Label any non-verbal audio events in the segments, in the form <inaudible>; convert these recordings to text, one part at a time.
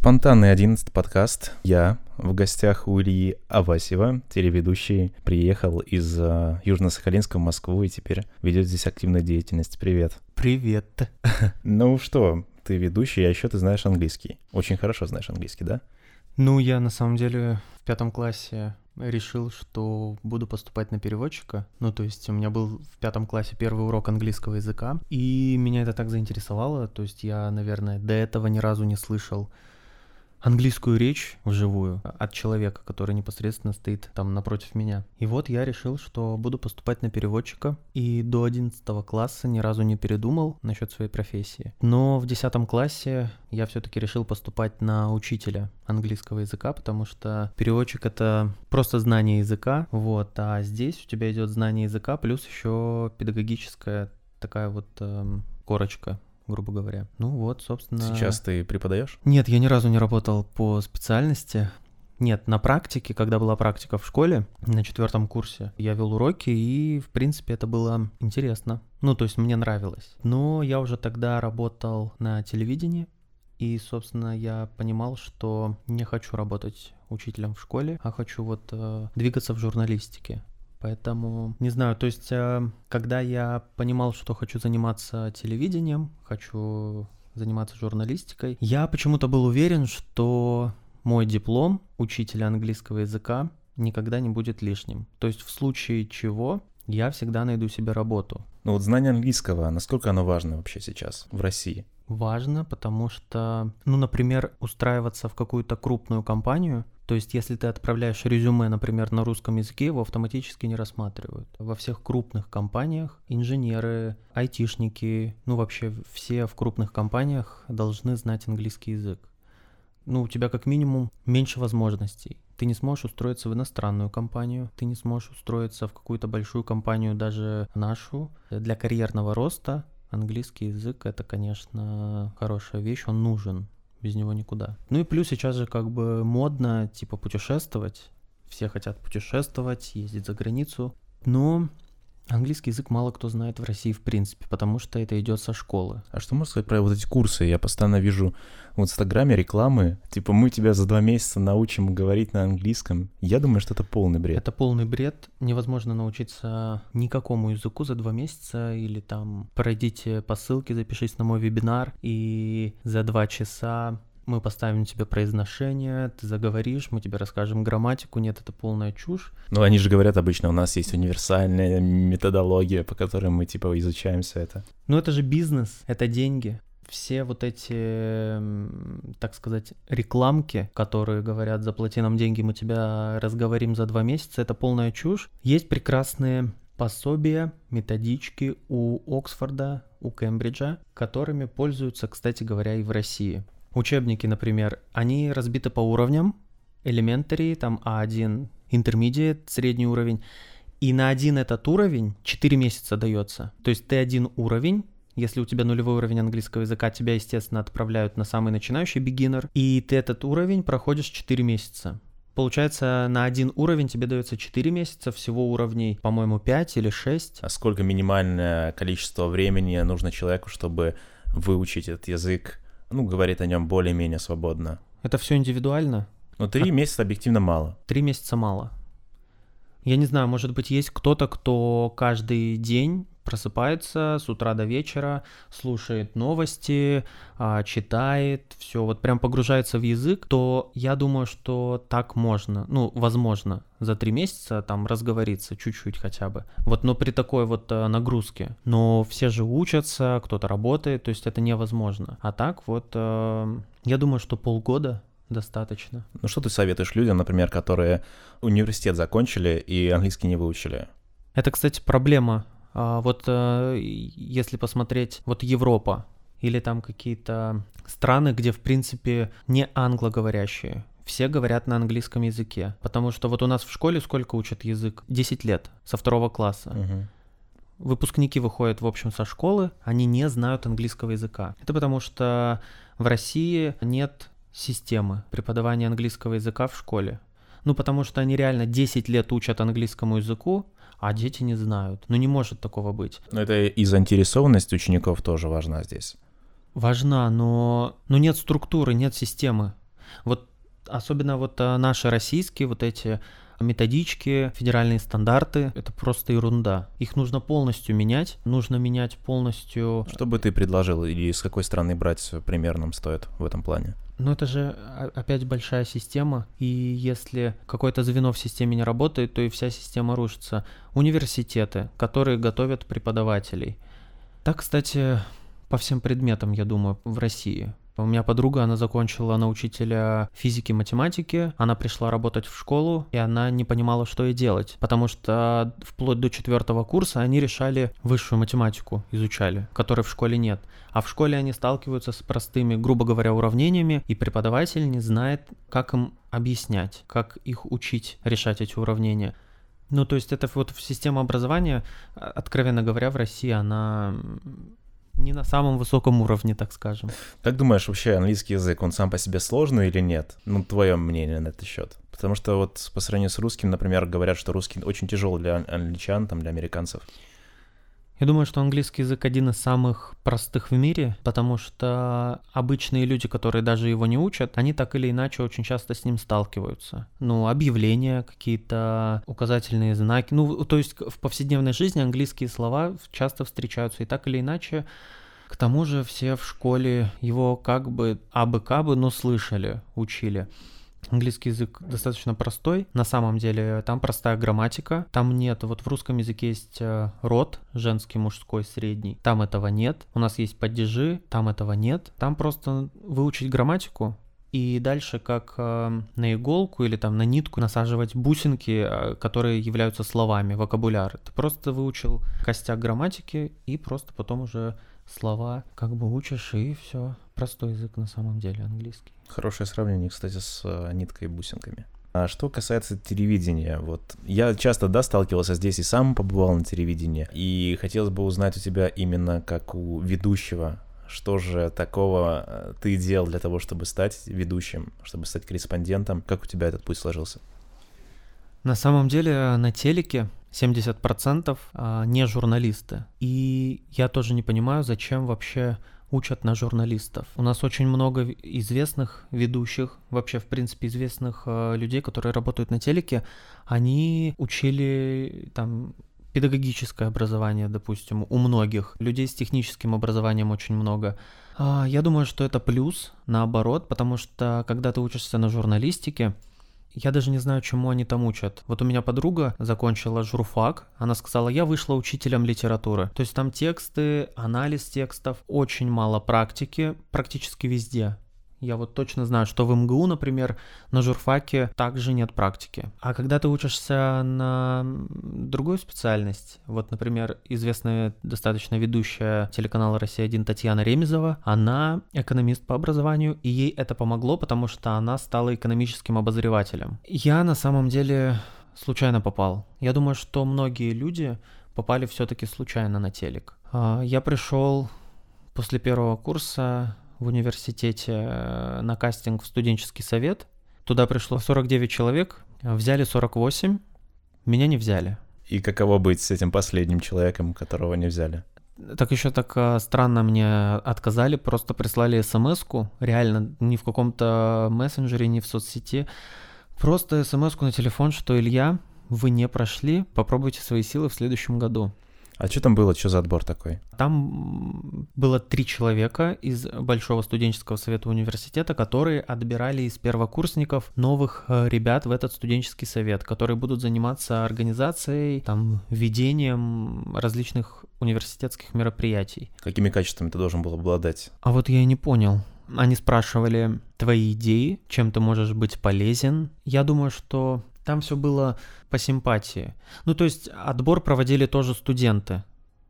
Спонтанный 11 подкаст. Я в гостях у Ильи Авасева, телеведущий, приехал из uh, Южно-Сахалинска в Москву и теперь ведет здесь активную деятельность. Привет. Привет. <laughs> Ну что, ты ведущий, а еще ты знаешь английский. Очень хорошо знаешь английский, да? Ну, я на самом деле в пятом классе решил, что буду поступать на переводчика. Ну, то есть у меня был в пятом классе первый урок английского языка, и меня это так заинтересовало. То есть я, наверное, до этого ни разу не слышал английскую речь вживую от человека, который непосредственно стоит там напротив меня. И вот я решил, что буду поступать на переводчика, и до 11 класса ни разу не передумал насчет своей профессии. Но в 10 классе я все-таки решил поступать на учителя английского языка, потому что переводчик это просто знание языка, вот, а здесь у тебя идет знание языка плюс еще педагогическая такая вот эм, корочка грубо говоря. Ну вот, собственно... Сейчас ты преподаешь? Нет, я ни разу не работал по специальности. Нет, на практике, когда была практика в школе, на четвертом курсе, я вел уроки, и, в принципе, это было интересно. Ну, то есть мне нравилось. Но я уже тогда работал на телевидении, и, собственно, я понимал, что не хочу работать учителем в школе, а хочу вот э, двигаться в журналистике. Поэтому, не знаю, то есть, э, когда я понимал, что хочу заниматься телевидением, хочу заниматься журналистикой, я почему-то был уверен, что мой диплом учителя английского языка никогда не будет лишним. То есть в случае чего я всегда найду себе работу. Ну вот знание английского, насколько оно важно вообще сейчас в России? Важно, потому что, ну, например, устраиваться в какую-то крупную компанию, то есть, если ты отправляешь резюме, например, на русском языке, его автоматически не рассматривают. Во всех крупных компаниях инженеры, айтишники, ну вообще все в крупных компаниях должны знать английский язык. Ну, у тебя как минимум меньше возможностей. Ты не сможешь устроиться в иностранную компанию, ты не сможешь устроиться в какую-то большую компанию, даже нашу. Для карьерного роста английский язык это, конечно, хорошая вещь, он нужен без него никуда. Ну и плюс сейчас же как бы модно, типа, путешествовать. Все хотят путешествовать, ездить за границу. Но Английский язык мало кто знает в России в принципе, потому что это идет со школы. А что можно сказать про вот эти курсы? Я постоянно вижу в Инстаграме рекламы, типа мы тебя за два месяца научим говорить на английском. Я думаю, что это полный бред. Это полный бред. Невозможно научиться никакому языку за два месяца или там пройдите по ссылке, запишись на мой вебинар и за два часа мы поставим тебе произношение, ты заговоришь, мы тебе расскажем грамматику, нет, это полная чушь. Ну, они же говорят обычно, у нас есть универсальная методология, по которой мы, типа, изучаем все это. Ну, это же бизнес, это деньги. Все вот эти, так сказать, рекламки, которые говорят, заплати нам деньги, мы тебя разговорим за два месяца, это полная чушь. Есть прекрасные пособия, методички у Оксфорда, у Кембриджа, которыми пользуются, кстати говоря, и в России. Учебники, например, они разбиты по уровням. Elementary, там А1, Intermediate, средний уровень. И на один этот уровень 4 месяца дается. То есть ты один уровень, если у тебя нулевой уровень английского языка, тебя, естественно, отправляют на самый начинающий beginner, и ты этот уровень проходишь 4 месяца. Получается, на один уровень тебе дается 4 месяца, всего уровней, по-моему, 5 или 6. А сколько минимальное количество времени нужно человеку, чтобы выучить этот язык ну, говорит о нем более-менее свободно. Это все индивидуально? Но три а... месяца объективно мало. Три месяца мало. Я не знаю, может быть, есть кто-то, кто каждый день просыпается с утра до вечера, слушает новости, а, читает, все, вот прям погружается в язык, то я думаю, что так можно, ну, возможно, за три месяца там разговориться чуть-чуть хотя бы. Вот, но при такой вот э, нагрузке. Но все же учатся, кто-то работает, то есть это невозможно. А так вот, э, я думаю, что полгода достаточно. Ну что ты советуешь людям, например, которые университет закончили и английский не выучили? Это, кстати, проблема а, вот э, если посмотреть, вот Европа или там какие-то страны, где, в принципе, не англоговорящие, все говорят на английском языке. Потому что вот у нас в школе сколько учат язык? 10 лет, со второго класса. Угу. Выпускники выходят, в общем, со школы, они не знают английского языка. Это потому что в России нет системы преподавания английского языка в школе. Ну, потому что они реально 10 лет учат английскому языку, а дети не знают. Ну не может такого быть. Но это и заинтересованность учеников тоже важна здесь. Важна, но, но нет структуры, нет системы. Вот особенно вот а, наши российские вот эти методички, федеральные стандарты — это просто ерунда. Их нужно полностью менять, нужно менять полностью... Что бы ты предложил или с какой страны брать примерным стоит в этом плане? Ну это же опять большая система, и если какое-то звено в системе не работает, то и вся система рушится. Университеты, которые готовят преподавателей. Так, кстати, по всем предметам, я думаю, в России. У меня подруга, она закончила на учителя физики, математики, она пришла работать в школу, и она не понимала, что ей делать, потому что вплоть до четвертого курса они решали высшую математику, изучали, которой в школе нет. А в школе они сталкиваются с простыми, грубо говоря, уравнениями, и преподаватель не знает, как им объяснять, как их учить решать эти уравнения. Ну, то есть это вот система образования, откровенно говоря, в России она не на самом высоком уровне, так скажем. Как думаешь, вообще английский язык, он сам по себе сложный или нет? Ну, твое мнение на этот счет. Потому что вот по сравнению с русским, например, говорят, что русский очень тяжелый для англичан, там, для американцев. Я думаю, что английский язык один из самых простых в мире, потому что обычные люди, которые даже его не учат, они так или иначе очень часто с ним сталкиваются. Ну, объявления какие-то, указательные знаки. Ну, то есть в повседневной жизни английские слова часто встречаются, и так или иначе к тому же все в школе его как бы абы-кабы, но слышали, учили. Английский язык достаточно простой, на самом деле там простая грамматика, там нет, вот в русском языке есть э, род, женский, мужской, средний, там этого нет, у нас есть падежи, там этого нет, там просто выучить грамматику, и дальше как э, на иголку или там на нитку насаживать бусинки, э, которые являются словами, вокабуляр. Ты просто выучил костяк грамматики и просто потом уже слова как бы учишь и все. Простой язык на самом деле английский. Хорошее сравнение, кстати, с э, ниткой и бусинками. А что касается телевидения, вот я часто, да, сталкивался здесь и сам побывал на телевидении, и хотелось бы узнать у тебя именно как у ведущего, что же такого э, ты делал для того, чтобы стать ведущим, чтобы стать корреспондентом, как у тебя этот путь сложился? На самом деле на телеке 70% а, не журналисты. И я тоже не понимаю, зачем вообще учат на журналистов. У нас очень много известных ведущих, вообще, в принципе, известных э, людей, которые работают на телеке. Они учили там педагогическое образование, допустим, у многих. Людей с техническим образованием очень много. А, я думаю, что это плюс, наоборот, потому что когда ты учишься на журналистике, я даже не знаю, чему они там учат. Вот у меня подруга закончила журфак, она сказала, я вышла учителем литературы. То есть там тексты, анализ текстов, очень мало практики, практически везде. Я вот точно знаю, что в МГУ, например, на журфаке также нет практики. А когда ты учишься на другую специальность, вот, например, известная достаточно ведущая телеканала «Россия-1» Татьяна Ремезова, она экономист по образованию, и ей это помогло, потому что она стала экономическим обозревателем. Я на самом деле случайно попал. Я думаю, что многие люди попали все-таки случайно на телек. А, я пришел после первого курса в университете э, на кастинг в студенческий совет. Туда пришло 49 человек, взяли 48, меня не взяли. И каково быть с этим последним человеком, которого не взяли? Так еще так э, странно мне отказали, просто прислали смс реально, не в каком-то мессенджере, не в соцсети, просто смс на телефон, что Илья, вы не прошли, попробуйте свои силы в следующем году. А что там было, что за отбор такой? Там было три человека из Большого студенческого совета университета, которые отбирали из первокурсников новых э, ребят в этот студенческий совет, которые будут заниматься организацией, там, ведением различных университетских мероприятий. Какими качествами ты должен был обладать? А вот я и не понял. Они спрашивали твои идеи, чем ты можешь быть полезен. Я думаю, что там все было по симпатии. Ну, то есть отбор проводили тоже студенты,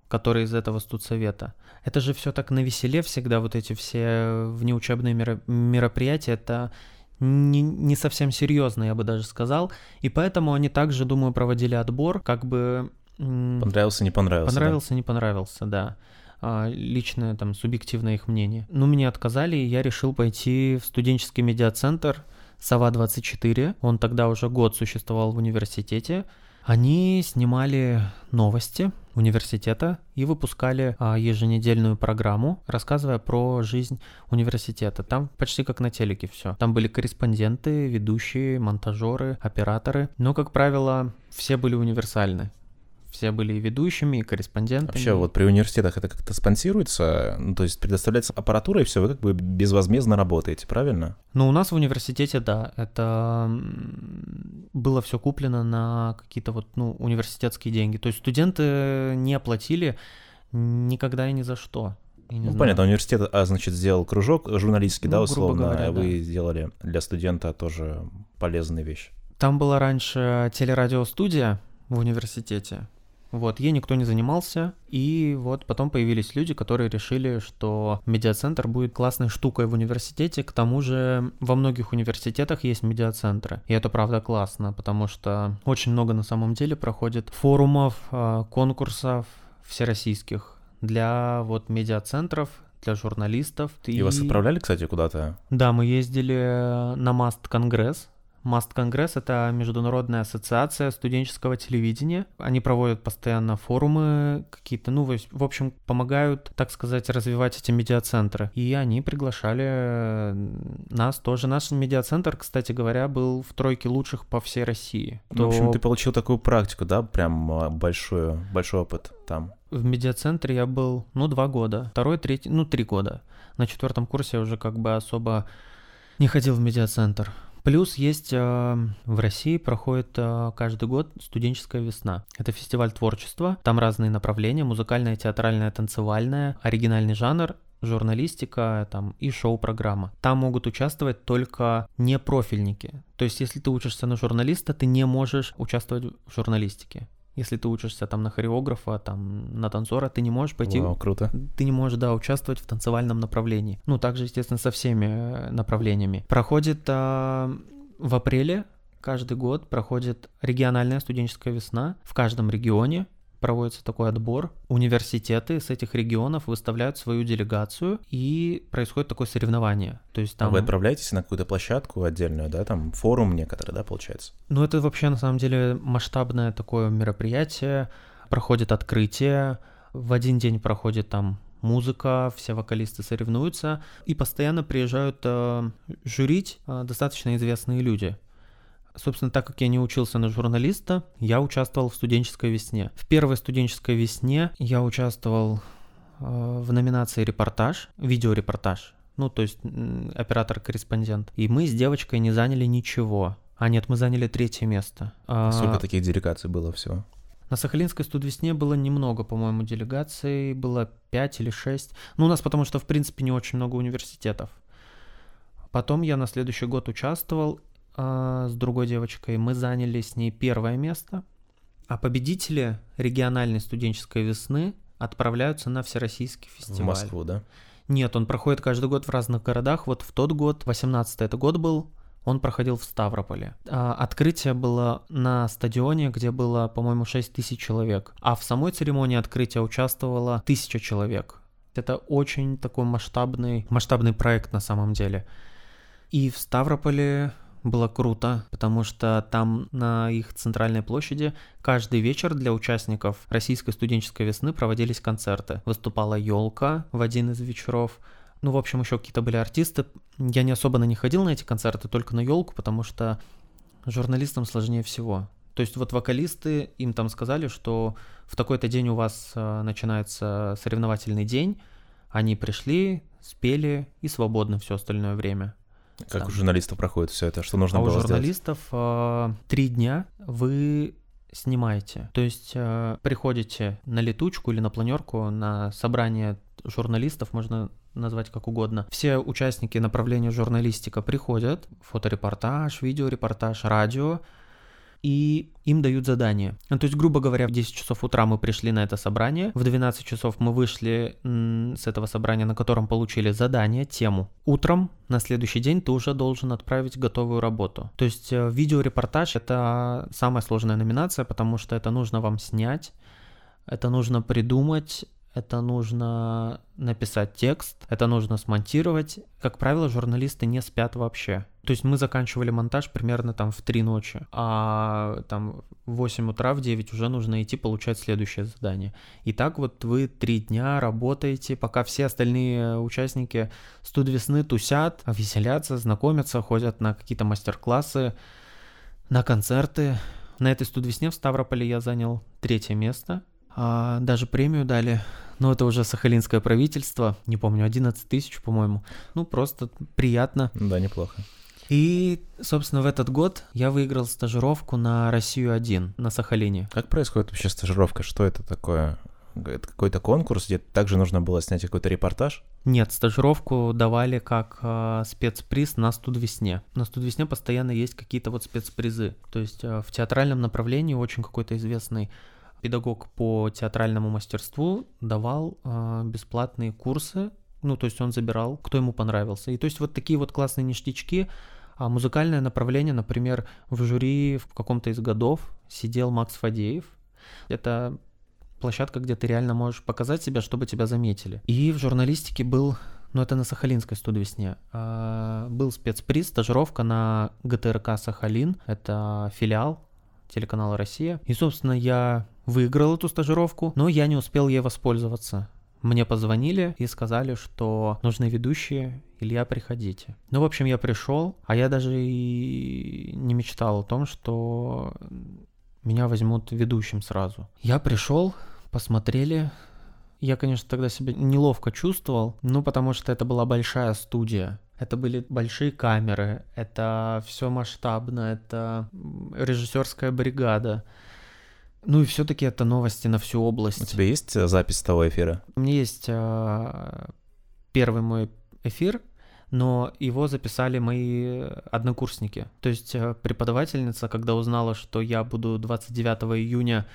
которые из этого студсовета. Это же все так на веселе всегда, вот эти все внеучебные мероприятия, это не, не совсем серьезно, я бы даже сказал. И поэтому они также, думаю, проводили отбор, как бы... Понравился, не понравился. Понравился, да? не понравился, да. А, личное, там, субъективное их мнение. Ну, мне отказали, и я решил пойти в студенческий медиацентр, Сова-24, он тогда уже год существовал в университете. Они снимали новости университета и выпускали а, еженедельную программу, рассказывая про жизнь университета. Там почти как на телеке все. Там были корреспонденты, ведущие, монтажеры, операторы. Но, как правило, все были универсальны все были и ведущими, и корреспондентами. Вообще, вот при университетах это как-то спонсируется, ну, то есть предоставляется аппаратура, и все, вы как бы безвозмездно работаете, правильно? Ну, у нас в университете, да, это было все куплено на какие-то вот, ну, университетские деньги. То есть студенты не оплатили никогда и ни за что. ну, знаю. понятно, университет, а, значит, сделал кружок журналистский, ну, да, условно, говоря, а вы да. сделали для студента тоже полезные вещи. Там была раньше телерадиостудия в университете, вот, ей никто не занимался, и вот потом появились люди, которые решили, что медиацентр будет классной штукой в университете, к тому же во многих университетах есть медиацентры, и это правда классно, потому что очень много на самом деле проходит форумов, а, конкурсов всероссийских для вот медиацентров, для журналистов. И, и вас отправляли, кстати, куда-то? Да, мы ездили на Маст Конгресс, Маст Конгресс — это международная ассоциация студенческого телевидения. Они проводят постоянно форумы какие-то, ну, в общем, помогают, так сказать, развивать эти медиацентры. И они приглашали нас тоже. Наш медиацентр, кстати говоря, был в тройке лучших по всей России. Ну, То... В общем, ты получил такую практику, да, прям а, большой, большой опыт там. В медиацентре я был, ну, два года. Второй, третий, ну, три года. На четвертом курсе я уже как бы особо не ходил в медиацентр. Плюс есть э, в России проходит э, каждый год студенческая весна. Это фестиваль творчества. Там разные направления: музыкальное, театральное, танцевальное, оригинальный жанр журналистика там, и шоу-программа. Там могут участвовать только не профильники. То есть, если ты учишься на журналиста, ты не можешь участвовать в журналистике. Если ты учишься там на хореографа, там на танцора, ты не можешь пойти... Вау, круто. Ты не можешь, да, участвовать в танцевальном направлении. Ну, также, естественно, со всеми э, направлениями. Проходит а, в апреле каждый год проходит региональная студенческая весна в каждом регионе проводится такой отбор. Университеты с этих регионов выставляют свою делегацию, и происходит такое соревнование. То есть там... А вы отправляетесь на какую-то площадку отдельную, да, там форум некоторый, да, получается? Ну, это вообще на самом деле масштабное такое мероприятие. Проходит открытие, в один день проходит там музыка, все вокалисты соревнуются, и постоянно приезжают э, журить э, достаточно известные люди. Собственно, так как я не учился на журналиста, я участвовал в студенческой весне. В первой студенческой весне я участвовал э, в номинации репортаж, видеорепортаж. Ну, то есть оператор-корреспондент. И мы с девочкой не заняли ничего. А нет, мы заняли третье место. А сколько таких делегаций было всего? На Сахалинской студвесне было немного, по-моему, делегаций, было 5 или 6. Ну, у нас потому что, в принципе, не очень много университетов. Потом я на следующий год участвовал, а, с другой девочкой. Мы заняли с ней первое место. А победители региональной студенческой весны отправляются на всероссийский фестиваль. В Москву, да? Нет, он проходит каждый год в разных городах. Вот в тот год, 18 это год был, он проходил в Ставрополе. А, открытие было на стадионе, где было, по-моему, 6 тысяч человек. А в самой церемонии открытия участвовало тысяча человек. Это очень такой масштабный, масштабный проект на самом деле. И в Ставрополе было круто, потому что там на их центральной площади каждый вечер для участников российской студенческой весны проводились концерты. Выступала елка в один из вечеров. Ну, в общем, еще какие-то были артисты. Я не особо на них ходил на эти концерты, только на елку, потому что журналистам сложнее всего. То есть вот вокалисты, им там сказали, что в такой-то день у вас э, начинается соревновательный день, они пришли, спели и свободно все остальное время. Как там. у журналистов проходит все это? Что нужно а было у журналистов э, три дня вы снимаете. То есть э, приходите на летучку или на планерку на собрание журналистов, можно назвать как угодно. Все участники направления журналистика приходят, фоторепортаж, видеорепортаж, радио, и им дают задание. Ну, то есть, грубо говоря, в 10 часов утра мы пришли на это собрание, в 12 часов мы вышли с этого собрания, на котором получили задание, тему. Утром на следующий день ты уже должен отправить готовую работу. То есть э, видеорепортаж — это самая сложная номинация, потому что это нужно вам снять, это нужно придумать, это нужно написать текст, это нужно смонтировать. Как правило, журналисты не спят вообще. То есть мы заканчивали монтаж примерно там в 3 ночи, а там в 8 утра, в 9 уже нужно идти получать следующее задание. И так вот вы 3 дня работаете, пока все остальные участники студ весны тусят, веселятся, знакомятся, ходят на какие-то мастер-классы, на концерты. На этой студ весне в Ставрополе я занял третье место – а, даже премию дали. Но это уже сахалинское правительство, не помню, 11 тысяч, по-моему. Ну, просто приятно. Да, неплохо. И, собственно, в этот год я выиграл стажировку на Россию-1 на Сахалине. Как происходит вообще стажировка? Что это такое? Это какой-то конкурс, где также нужно было снять какой-то репортаж? Нет, стажировку давали как э, спецприз на студвесне. На студвесне постоянно есть какие-то вот спецпризы. То есть э, в театральном направлении очень какой-то известный педагог по театральному мастерству давал э, бесплатные курсы, ну, то есть он забирал, кто ему понравился. И то есть вот такие вот классные ништячки, а музыкальное направление, например, в жюри в каком-то из годов сидел Макс Фадеев. Это площадка, где ты реально можешь показать себя, чтобы тебя заметили. И в журналистике был, ну это на Сахалинской студвесне, э, был спецприз, стажировка на ГТРК Сахалин, это филиал телеканала «Россия». И, собственно, я выиграл эту стажировку, но я не успел ей воспользоваться. Мне позвонили и сказали, что нужны ведущие, Илья, приходите. Ну, в общем, я пришел, а я даже и не мечтал о том, что меня возьмут ведущим сразу. Я пришел, посмотрели. Я, конечно, тогда себя неловко чувствовал, ну, потому что это была большая студия. Это были большие камеры, это все масштабно, это режиссерская бригада. Ну и все-таки это новости на всю область. У тебя есть э, запись того эфира? У меня есть э, первый мой эфир, но его записали мои однокурсники. То есть э, преподавательница, когда узнала, что я буду 29 июня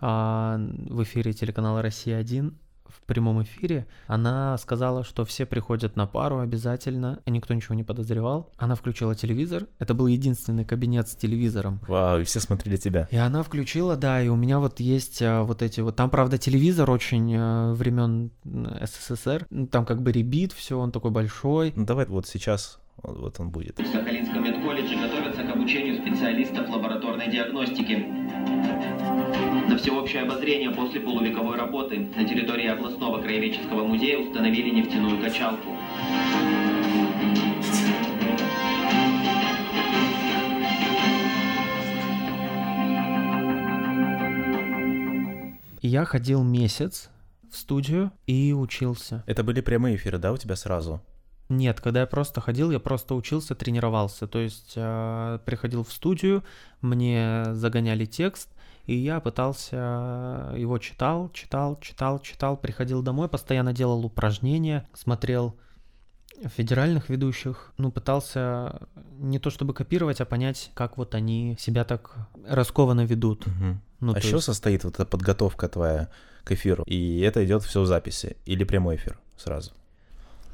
э, в эфире телеканала «Россия-1», в прямом эфире, она сказала, что все приходят на пару обязательно, и никто ничего не подозревал. Она включила телевизор, это был единственный кабинет с телевизором. Вау, и все смотрели тебя. И она включила, да, и у меня вот есть а, вот эти вот, там, правда, телевизор очень а, времен СССР, ну, там как бы ребит все, он такой большой. Ну давай вот сейчас вот он будет. В Сахалинском медколледже готовятся к обучению специалистов лабораторной диагностики. На всеобщее обозрение после полувековой работы на территории областного краеведческого музея установили нефтяную качалку. Я ходил месяц в студию и учился. Это были прямые эфиры, да, у тебя сразу? Нет, когда я просто ходил, я просто учился, тренировался. То есть э, приходил в студию, мне загоняли текст, и я пытался его читал, читал, читал, читал, приходил домой, постоянно делал упражнения, смотрел федеральных ведущих, ну, пытался не то чтобы копировать, а понять, как вот они себя так раскованно ведут. Угу. Ну, а еще есть... состоит вот эта подготовка твоя к эфиру? И это идет все в записи или прямой эфир сразу?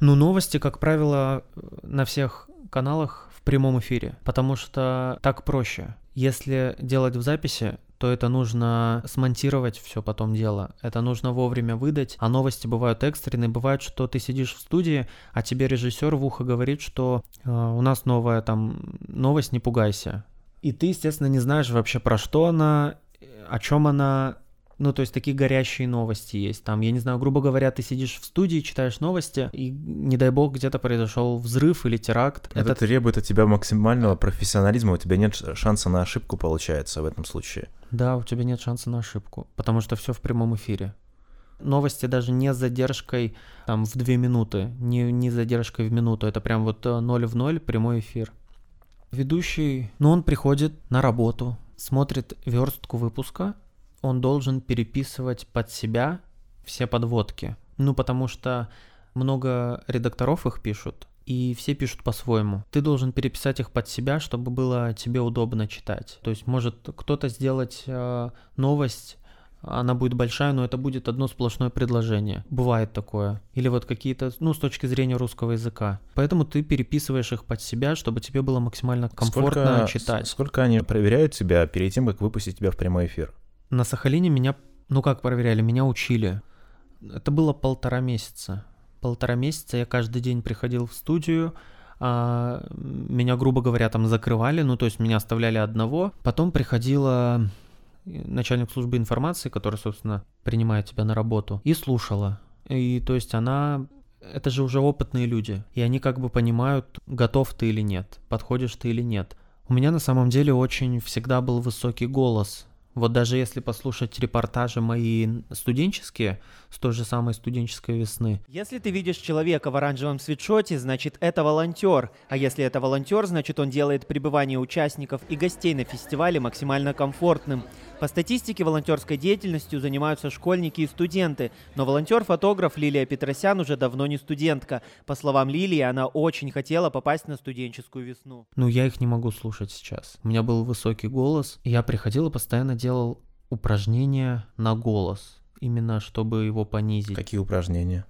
Ну, новости, как правило, на всех каналах в прямом эфире, потому что так проще. Если делать в записи, то это нужно смонтировать все потом дело. Это нужно вовремя выдать. А новости бывают экстренные. Бывает, что ты сидишь в студии, а тебе режиссер в ухо говорит, что э, у нас новая там новость, не пугайся. И ты, естественно, не знаешь вообще про что она, о чем она, ну, то есть такие горящие новости есть. Там, я не знаю, грубо говоря, ты сидишь в студии, читаешь новости, и, не дай бог, где-то произошел взрыв или теракт. Это, Это требует от тебя максимального профессионализма, у тебя нет шанса на ошибку, получается, в этом случае. Да, у тебя нет шанса на ошибку, потому что все в прямом эфире. Новости даже не с задержкой там в две минуты, не, не с задержкой в минуту, это прям вот э, ноль в ноль прямой эфир. Ведущий, ну он приходит на работу, смотрит верстку выпуска, он должен переписывать под себя все подводки. Ну, потому что много редакторов их пишут, и все пишут по-своему. Ты должен переписать их под себя, чтобы было тебе удобно читать. То есть может кто-то сделать э, новость она будет большая, но это будет одно сплошное предложение. Бывает такое. Или вот какие-то, ну, с точки зрения русского языка. Поэтому ты переписываешь их под себя, чтобы тебе было максимально комфортно сколько, читать. Сколько они проверяют тебя перед тем, как выпустить тебя в прямой эфир? На Сахалине меня, ну как проверяли, меня учили. это было полтора месяца. Полтора месяца я каждый день приходил в студию, а, меня, грубо говоря, там закрывали, ну, то есть меня оставляли одного. Потом приходила начальник службы информации, которая, собственно, принимает тебя на работу, и слушала. И то есть она это же уже опытные люди, и они как бы понимают, готов ты или нет, подходишь ты или нет. У меня на самом деле очень всегда был высокий голос, вот даже если послушать репортажи мои студенческие, с той же самой студенческой весны. Если ты видишь человека в оранжевом свитшоте, значит это волонтер. А если это волонтер, значит он делает пребывание участников и гостей на фестивале максимально комфортным. По статистике волонтерской деятельностью занимаются школьники и студенты, но волонтер-фотограф Лилия Петросян уже давно не студентка. По словам Лилии, она очень хотела попасть на студенческую весну. Ну, я их не могу слушать сейчас. У меня был высокий голос, и я приходил и постоянно делал упражнения на голос, именно чтобы его понизить. Какие упражнения?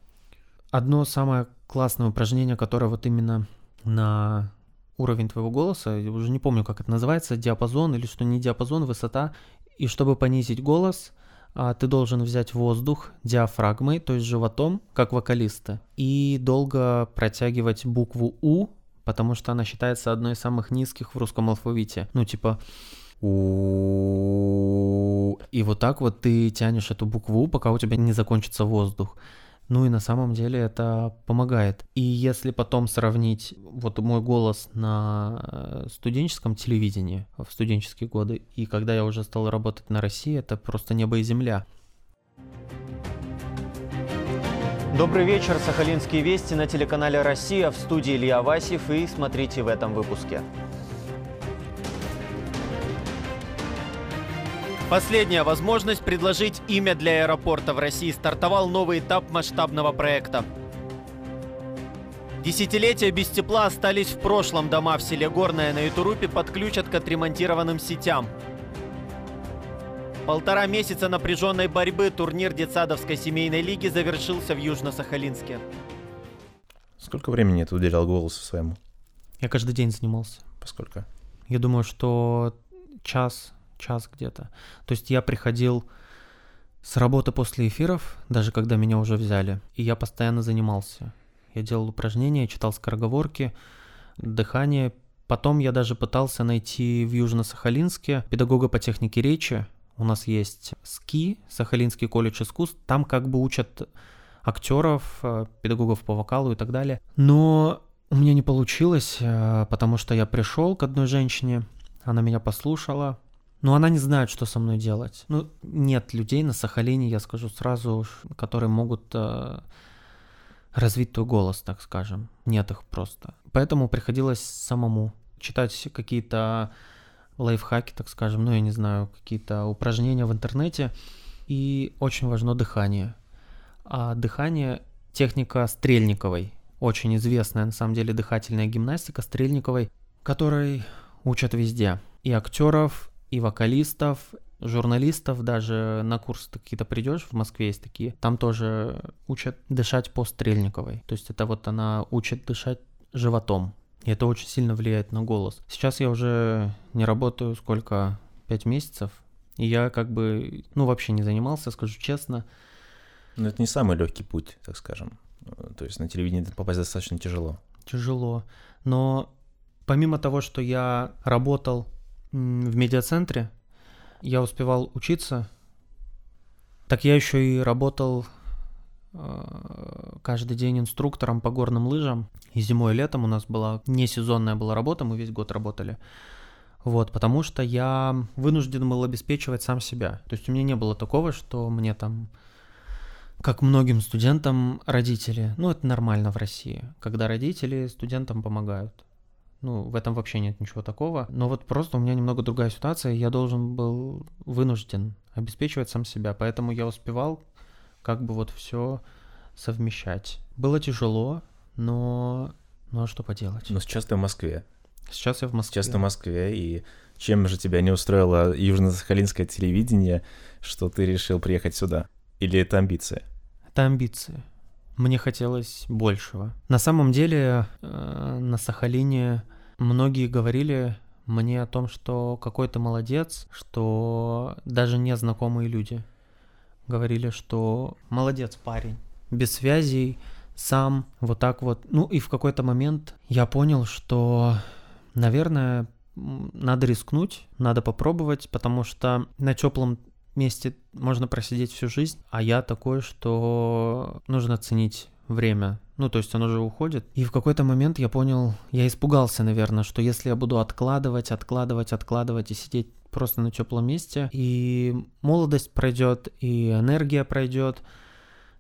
Одно самое классное упражнение, которое вот именно на уровень твоего голоса, я уже не помню, как это называется, диапазон или что не диапазон, высота, и чтобы понизить голос, а, ты должен взять воздух диафрагмой, то есть животом, как вокалисты, и долго протягивать букву У, потому что она считается одной из самых низких в русском алфавите. Ну, типа И вот так вот ты тянешь эту букву, пока у тебя не закончится воздух. Ну и на самом деле это помогает. И если потом сравнить вот мой голос на э, студенческом телевидении в студенческие годы, и когда я уже стал работать на России, это просто небо и земля. Добрый вечер, Сахалинские вести на телеканале «Россия» в студии Илья Васев и смотрите в этом выпуске. Последняя возможность предложить имя для аэропорта в России стартовал новый этап масштабного проекта. Десятилетия без тепла остались в прошлом. Дома в селе Горное на Ютурупе подключат к отремонтированным сетям. Полтора месяца напряженной борьбы турнир детсадовской семейной лиги завершился в Южно-Сахалинске. Сколько времени ты уделял голосу своему? Я каждый день занимался. Поскольку? Я думаю, что час час где-то. То есть я приходил с работы после эфиров, даже когда меня уже взяли, и я постоянно занимался. Я делал упражнения, читал скороговорки, дыхание. Потом я даже пытался найти в Южно-Сахалинске педагога по технике речи. У нас есть СКИ, Сахалинский колледж искусств. Там как бы учат актеров, э, педагогов по вокалу и так далее. Но у меня не получилось, э, потому что я пришел к одной женщине, она меня послушала, но она не знает, что со мной делать. Ну, нет людей на Сахалине, я скажу сразу, которые могут э, развить твой голос, так скажем. Нет их просто. Поэтому приходилось самому читать какие-то лайфхаки, так скажем, ну, я не знаю, какие-то упражнения в интернете. И очень важно дыхание. А дыхание — техника Стрельниковой. Очень известная, на самом деле, дыхательная гимнастика Стрельниковой, которой учат везде. И актеров, и вокалистов, журналистов, даже на курсы какие-то придешь, в Москве есть такие, там тоже учат дышать по Стрельниковой. То есть это вот она учит дышать животом. И это очень сильно влияет на голос. Сейчас я уже не работаю сколько? Пять месяцев. И я как бы, ну, вообще не занимался, скажу честно. Но это не самый легкий путь, так скажем. То есть на телевидение попасть достаточно тяжело. Тяжело. Но помимо того, что я работал в медиацентре. Я успевал учиться. Так я еще и работал э, каждый день инструктором по горным лыжам. И зимой и летом у нас была не сезонная была работа, мы весь год работали. Вот, потому что я вынужден был обеспечивать сам себя. То есть у меня не было такого, что мне там, как многим студентам, родители, ну это нормально в России, когда родители студентам помогают. Ну, в этом вообще нет ничего такого. Но вот просто у меня немного другая ситуация. Я должен был вынужден обеспечивать сам себя. Поэтому я успевал как бы вот все совмещать. Было тяжело, но... Ну а что поделать? Но сейчас ты в Москве. Сейчас я в Москве. Сейчас ты в Москве, и чем же тебя не устроило южно-сахалинское телевидение, что ты решил приехать сюда? Или это амбиция? Это амбиции. Мне хотелось большего. На самом деле э, на Сахалине многие говорили мне о том, что какой то молодец, что даже незнакомые люди говорили, что молодец парень, без связей, сам, вот так вот. Ну и в какой-то момент я понял, что, наверное, надо рискнуть, надо попробовать, потому что на теплом месте можно просидеть всю жизнь, а я такой, что нужно ценить время. Ну, то есть оно же уходит. И в какой-то момент я понял, я испугался, наверное, что если я буду откладывать, откладывать, откладывать и сидеть просто на теплом месте, и молодость пройдет, и энергия пройдет,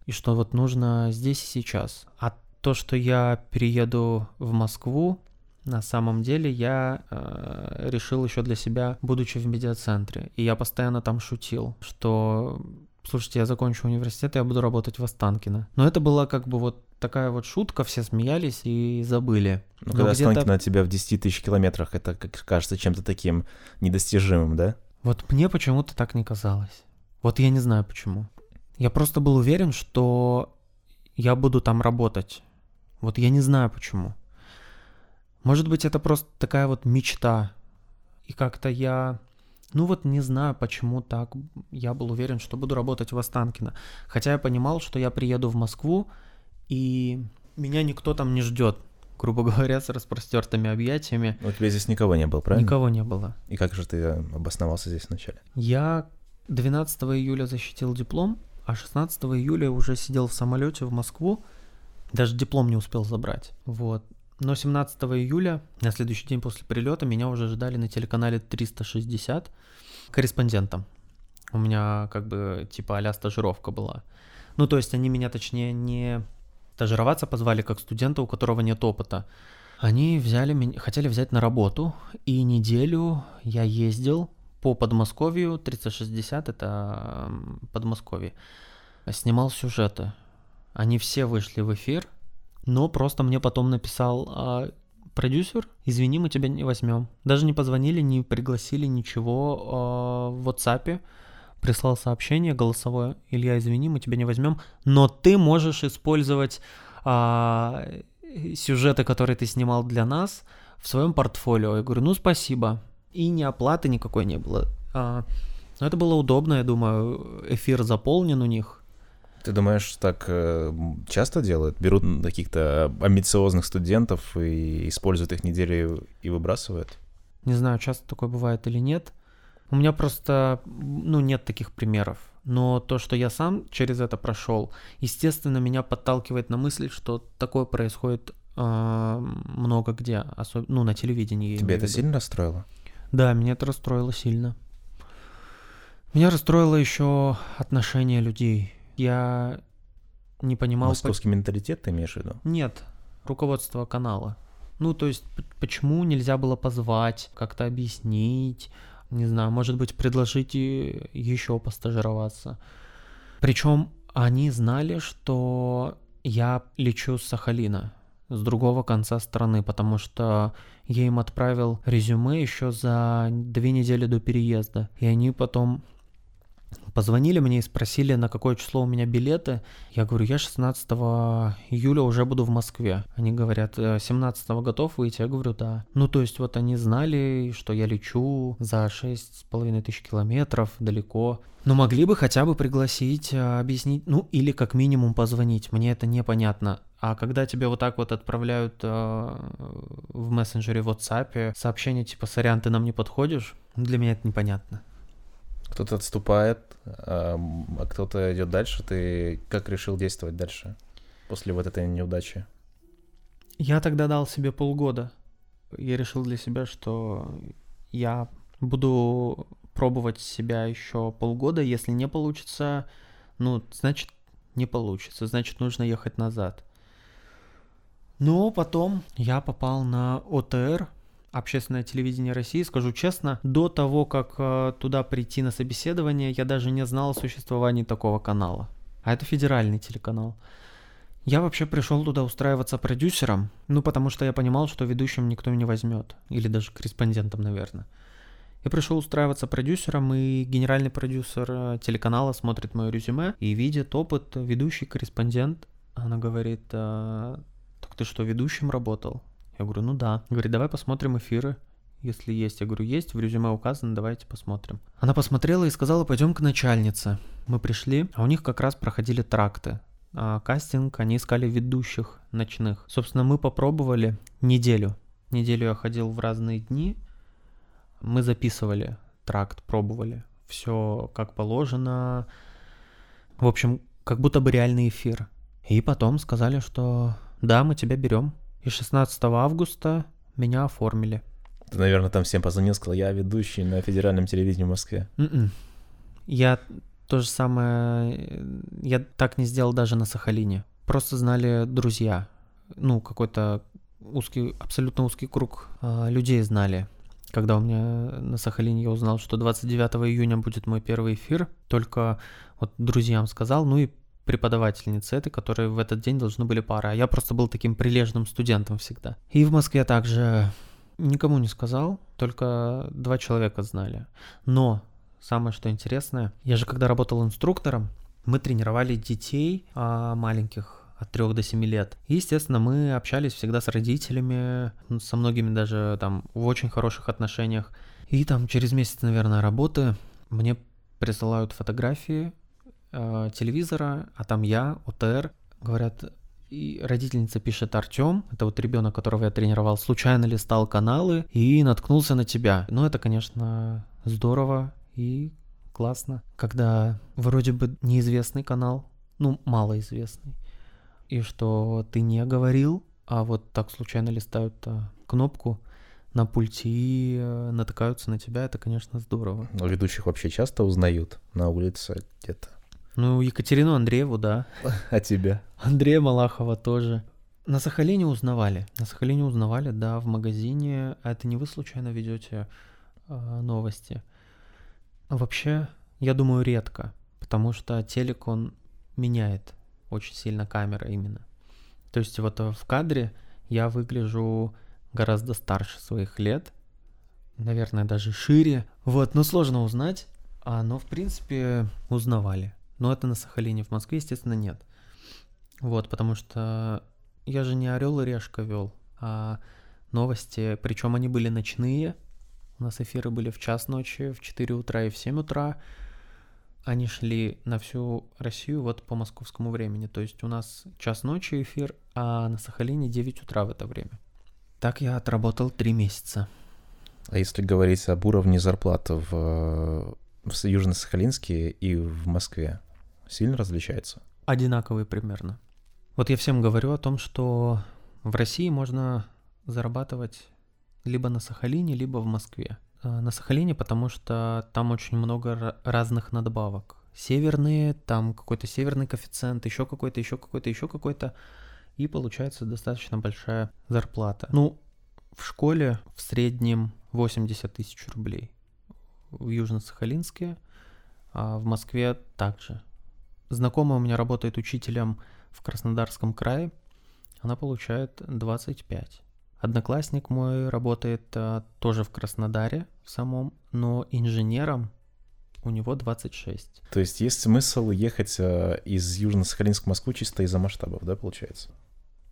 и что вот нужно здесь и сейчас. А то, что я перееду в Москву, на самом деле я э, решил еще для себя, будучи в медиацентре, и я постоянно там шутил, что слушайте, я закончу университет, я буду работать в Останкино. Но это была как бы вот такая вот шутка, все смеялись и забыли. Ну, когда Останкино от тебя в 10 тысяч километрах, это, как кажется, чем-то таким недостижимым, да? Вот мне почему-то так не казалось. Вот я не знаю почему. Я просто был уверен, что я буду там работать. Вот я не знаю почему. Может быть, это просто такая вот мечта. И как-то я, ну вот не знаю, почему так. Я был уверен, что буду работать в Останкино. Хотя я понимал, что я приеду в Москву, и меня никто там не ждет грубо <laughs> говоря, с распростертыми объятиями. У тебя здесь никого не было, правильно? Никого не было. И как же ты обосновался здесь вначале? Я 12 июля защитил диплом, а 16 июля уже сидел в самолете в Москву, даже диплом не успел забрать. Вот. Но 17 июля, на следующий день после прилета, меня уже ждали на телеканале 360 корреспондентом. У меня как бы типа а стажировка была. Ну, то есть они меня, точнее, не стажироваться позвали как студента, у которого нет опыта. Они взяли меня, хотели взять на работу, и неделю я ездил по Подмосковью, 360 это Подмосковье, снимал сюжеты. Они все вышли в эфир, но просто мне потом написал а, продюсер, извини, мы тебя не возьмем. Даже не позвонили, не пригласили ничего а, в WhatsApp. Прислал сообщение голосовое, Илья, извини, мы тебя не возьмем, но ты можешь использовать а, сюжеты, которые ты снимал для нас, в своем портфолио. Я говорю, ну спасибо. И ни оплаты никакой не было. А, но это было удобно, я думаю, эфир заполнен у них. Ты думаешь, так э, часто делают? Берут каких-то амбициозных студентов и используют их неделю и выбрасывают? Не знаю, часто такое бывает или нет. У меня просто, ну, нет таких примеров. Но то, что я сам через это прошел, естественно, меня подталкивает на мысль, что такое происходит э, много где, особенно, ну, на телевидении. Тебя это сильно расстроило? Да, меня это расстроило сильно. Меня расстроило еще отношение людей я не понимал... Московский по... менталитет ты имеешь в виду? Нет, руководство канала. Ну, то есть, почему нельзя было позвать, как-то объяснить, не знаю, может быть, предложить еще постажироваться. Причем они знали, что я лечу с Сахалина, с другого конца страны, потому что я им отправил резюме еще за две недели до переезда. И они потом Позвонили мне и спросили, на какое число у меня билеты. Я говорю, я 16 июля уже буду в Москве. Они говорят, 17 «Э, готов выйти? Я говорю, да. Ну, то есть вот они знали, что я лечу за 6,5 тысяч километров далеко. Но могли бы хотя бы пригласить, э, объяснить, ну, или как минимум позвонить. Мне это непонятно. А когда тебе вот так вот отправляют э, в мессенджере в WhatsApp сообщение типа «Сорян, ты нам не подходишь», для меня это непонятно кто-то отступает, а кто-то идет дальше. Ты как решил действовать дальше после вот этой неудачи? Я тогда дал себе полгода. Я решил для себя, что я буду пробовать себя еще полгода. Если не получится, ну, значит, не получится. Значит, нужно ехать назад. Но потом я попал на ОТР, общественное телевидение России, скажу честно, до того, как э, туда прийти на собеседование, я даже не знал о существовании такого канала. А это федеральный телеканал. Я вообще пришел туда устраиваться продюсером, ну потому что я понимал, что ведущим никто не возьмет, или даже корреспондентом, наверное. Я пришел устраиваться продюсером, и генеральный продюсер э, телеканала смотрит мое резюме и видит опыт ведущий корреспондент. Она говорит, а, так ты что, ведущим работал? Я говорю, ну да. Говорит, давай посмотрим эфиры. если есть. Я говорю, есть, в резюме указано, давайте посмотрим. Она посмотрела и сказала, пойдем к начальнице. Мы пришли, а у них как раз проходили тракты. А кастинг, они искали ведущих ночных. Собственно, мы попробовали неделю. Неделю я ходил в разные дни. Мы записывали тракт, пробовали. Все как положено. В общем, как будто бы реальный эфир. И потом сказали, что да, мы тебя берем. И 16 августа меня оформили. Ты, наверное, там всем позвонил, сказал, я ведущий на федеральном телевидении в Москве. Mm-mm. Я то же самое, я так не сделал даже на Сахалине. Просто знали друзья. Ну, какой-то узкий, абсолютно узкий круг э, людей знали. Когда у меня на Сахалине я узнал, что 29 июня будет мой первый эфир, только вот друзьям сказал, ну и преподавательницы этой, которые в этот день должны были пары. А я просто был таким прилежным студентом всегда. И в Москве также никому не сказал, только два человека знали. Но самое что интересное, я же когда работал инструктором, мы тренировали детей а, маленьких от 3 до 7 лет. И, естественно, мы общались всегда с родителями, со многими даже там в очень хороших отношениях. И там через месяц, наверное, работы мне присылают фотографии э, телевизора, а там я, ОТР, говорят, и родительница пишет Артем, это вот ребенок, которого я тренировал, случайно листал каналы и наткнулся на тебя. Ну, это, конечно, здорово и классно, когда вроде бы неизвестный канал, ну, малоизвестный, и что ты не говорил, а вот так случайно листают а, кнопку на пульте и а, натыкаются на тебя, это, конечно, здорово. Но ведущих вообще часто узнают на улице где-то. Ну, Екатерину Андрееву, да. А тебя? Андрея Малахова тоже. На Сахалине узнавали. На Сахалине узнавали, да, в магазине. А это не вы случайно ведете э, новости? Вообще, я думаю, редко, потому что телек, он меняет очень сильно камера именно. То есть вот э, в кадре я выгляжу гораздо старше своих лет, наверное, даже шире. Вот, но сложно узнать, а, но в принципе узнавали. Но это на Сахалине, в Москве, естественно, нет. Вот, потому что я же не Орел и Решка вел, а новости, причем они были ночные. У нас эфиры были в час ночи, в 4 утра и в 7 утра они шли на всю Россию вот по московскому времени. То есть у нас час ночи эфир, а на Сахалине 9 утра в это время. Так я отработал 3 месяца. А если говорить об уровне зарплаты в, в Южно-Сахалинске и в Москве, сильно различается? Одинаковые примерно. Вот я всем говорю о том, что в России можно зарабатывать либо на Сахалине, либо в Москве. Э, на Сахалине, потому что там очень много разных надбавок. Северные, там какой-то северный коэффициент, еще какой-то, еще какой-то, еще какой-то. И получается достаточно большая зарплата. Ну, в школе в среднем 80 тысяч рублей. В Южно-Сахалинске, а в Москве также. Знакомая у меня работает учителем в Краснодарском крае. Она получает 25. Одноклассник мой работает а, тоже в Краснодаре в самом, но инженером у него 26. То есть есть смысл ехать а, из Южно-Сахалинска в Москву чисто из-за масштабов, да, получается?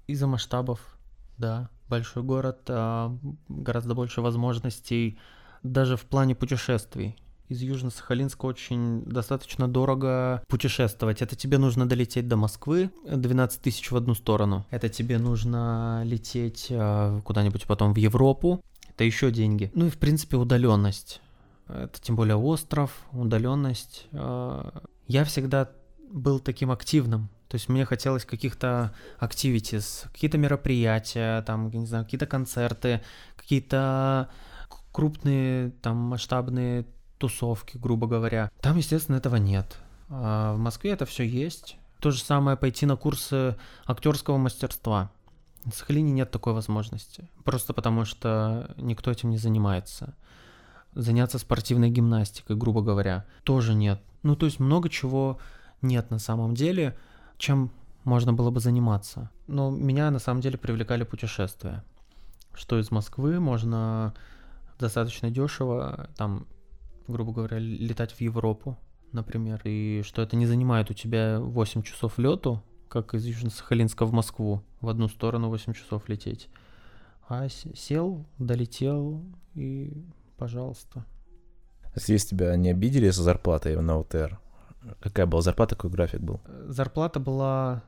Из-за масштабов, да. Большой город, а, гораздо больше возможностей даже в плане путешествий из Южно-Сахалинска очень достаточно дорого путешествовать. Это тебе нужно долететь до Москвы, 12 тысяч в одну сторону. Это тебе нужно лететь э, куда-нибудь потом в Европу. Это еще деньги. Ну и в принципе удаленность. Это тем более остров, удаленность. Э, я всегда был таким активным. То есть мне хотелось каких-то activities, какие-то мероприятия, там, не знаю, какие-то концерты, какие-то крупные, там, масштабные тусовки, грубо говоря. Там, естественно, этого нет. А в Москве это все есть. То же самое пойти на курсы актерского мастерства. На Сахалине нет такой возможности. Просто потому что никто этим не занимается. Заняться спортивной гимнастикой, грубо говоря, тоже нет. Ну, то есть много чего нет на самом деле, чем можно было бы заниматься. Но меня на самом деле привлекали путешествия. Что из Москвы можно достаточно дешево, там грубо говоря, летать в Европу, например, и что это не занимает у тебя 8 часов лету, как из Южно-Сахалинска в Москву, в одну сторону 8 часов лететь, А сел, долетел и, пожалуйста. Здесь тебя не обидели за зарплатой на ОТР? Какая была зарплата, какой график был? Э, Зарплата была...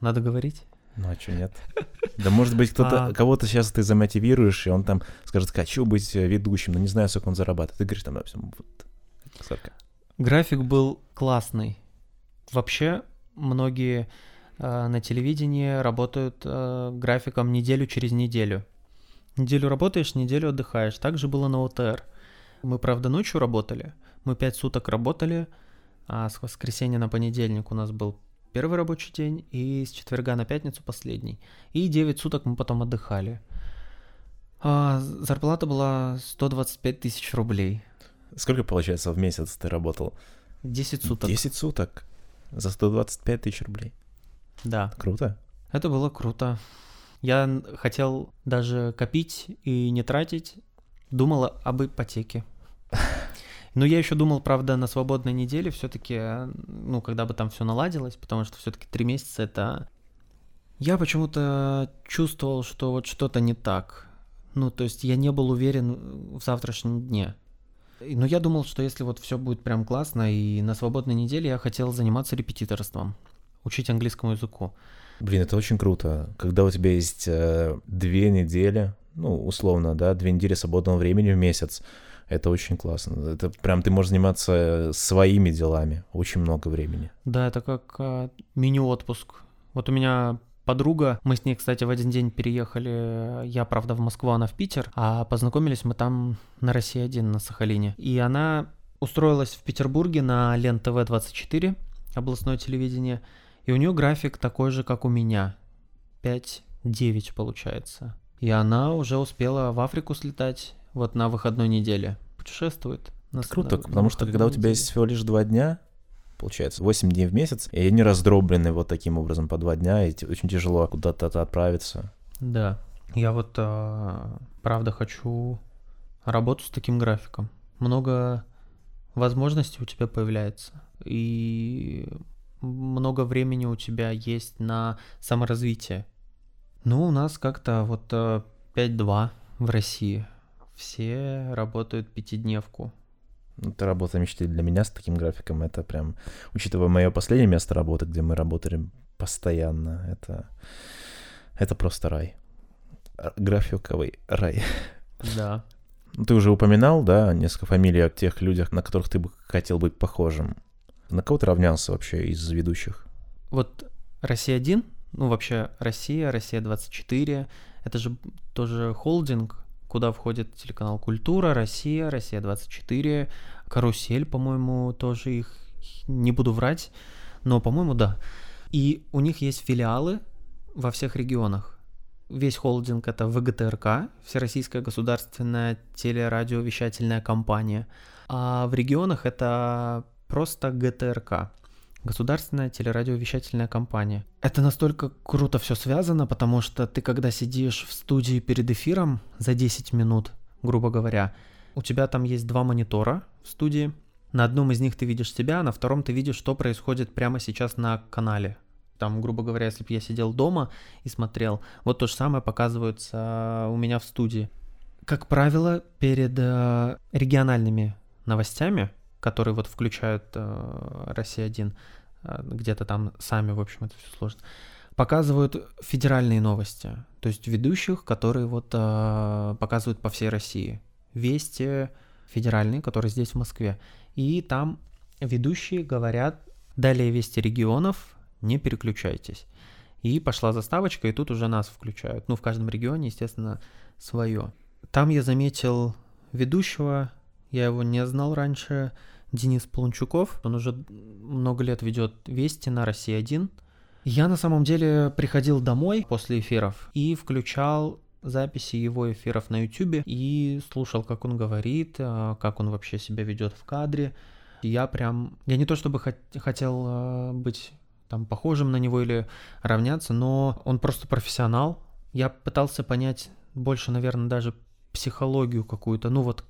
Надо говорить? Ну а что, нет? Да может быть кто-то, А. кого-то сейчас ты замотивируешь, и он там скажет, хочу быть э, ведущим, но не знаю, сколько он зарабатывает. Ты говоришь, там, допустим, вот сколько. График был классный. Вообще, многие э, на телевидении работают э, графиком неделю через неделю. Неделю работаешь, неделю отдыхаешь. Так же было на ОТР. Мы, правда, ночью работали. Мы пять суток работали, а с воскресенья на понедельник у нас был первый рабочий день, и с четверга на пятницу последний. И 9 суток мы потом отдыхали. А, зарплата была 125 тысяч рублей. Сколько, получается, в месяц ты работал? 10 суток. 10 суток. За 125 тысяч рублей. Да. Круто. Это было круто. Я хотел даже копить и не тратить. Думала об ипотеке. <laughs> Но я еще думал, правда, на свободной неделе все-таки, ну, когда бы там все наладилось, потому что все-таки три месяца это... Я почему-то чувствовал, что вот что-то не так. Ну, то есть я не был уверен в завтрашнем дне. Но я думал, что если вот все будет прям классно, и на свободной неделе я хотел заниматься репетиторством, учить английскому языку. Блин, это очень круто. Когда у тебя есть э, две недели, ну, условно, да, две недели свободного времени в месяц, это очень классно. Это прям ты можешь заниматься своими делами очень много времени. Да, это как а, мини-отпуск. Вот у меня подруга, мы с ней, кстати, в один день переехали, я, правда, в Москву, она в Питер, а познакомились мы там на России-1 на Сахалине. И она устроилась в Петербурге на Лен ТВ-24, областное телевидение, и у нее график такой же, как у меня, 5-9 получается. И она уже успела в Африку слетать вот на выходной неделе. Путешествует. на круто, на- на потому что когда у тебя неделе. есть всего лишь два дня, получается, 8 дней в месяц, и они раздроблены вот таким образом по два дня, и очень тяжело куда-то отправиться. Да. Я вот а, правда хочу работу с таким графиком. Много возможностей у тебя появляется. И много времени у тебя есть на саморазвитие. Ну, у нас как-то вот а, 5-2 в России. Все работают пятидневку. Это работа мечты для меня с таким графиком. Это прям, учитывая мое последнее место работы, где мы работали постоянно, это, это просто рай. Графиковый рай. Да. Ты уже упоминал, да, несколько фамилий о тех людях, на которых ты бы хотел быть похожим. На кого ты равнялся вообще из ведущих? Вот Россия-1, ну вообще Россия, Россия-24, это же тоже холдинг, куда входит телеканал Культура, Россия, Россия-24, Карусель, по-моему, тоже их, не буду врать, но, по-моему, да. И у них есть филиалы во всех регионах. Весь холдинг это ВГТРК, Всероссийская государственная телерадиовещательная компания, а в регионах это просто ГТРК. Государственная телерадиовещательная компания. Это настолько круто все связано, потому что ты, когда сидишь в студии перед эфиром за 10 минут, грубо говоря, у тебя там есть два монитора в студии. На одном из них ты видишь себя, а на втором ты видишь, что происходит прямо сейчас на канале. Там, грубо говоря, если бы я сидел дома и смотрел, вот то же самое показывается у меня в студии. Как правило, перед э, региональными новостями, которые вот включают э, Россия-1, э, где-то там сами, в общем, это все сложно, показывают федеральные новости, то есть ведущих, которые вот э, показывают по всей России. Вести федеральные, которые здесь в Москве. И там ведущие говорят, далее вести регионов, не переключайтесь. И пошла заставочка, и тут уже нас включают. Ну, в каждом регионе, естественно, свое. Там я заметил ведущего, я его не знал раньше, Денис Полунчуков. Он уже много лет ведет Вести на России 1. Я на самом деле приходил домой после эфиров и включал записи его эфиров на YouTube и слушал, как он говорит, а, как он вообще себя ведет в кадре. Я прям, я не то чтобы хот- хотел а, быть там похожим на него или равняться, но он просто профессионал. Я пытался понять больше, наверное, даже психологию какую-то, ну вот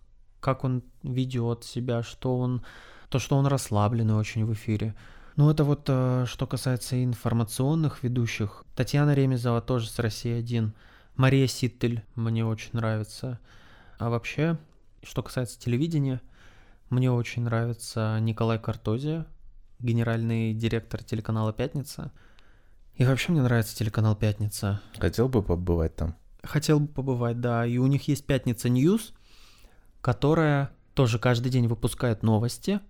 как он ведет себя, что он, то, что он расслабленный очень в эфире. Ну это вот э, что касается информационных ведущих. Татьяна Ремезова тоже с России 1. Мария Ситтель мне очень нравится. А вообще, что касается телевидения, мне очень нравится Николай Картозия, генеральный директор телеканала «Пятница». И вообще мне нравится телеканал «Пятница». Хотел бы побывать там? Хотел бы побывать, да. И у них есть «Пятница News», которая тоже каждый день выпускает новости,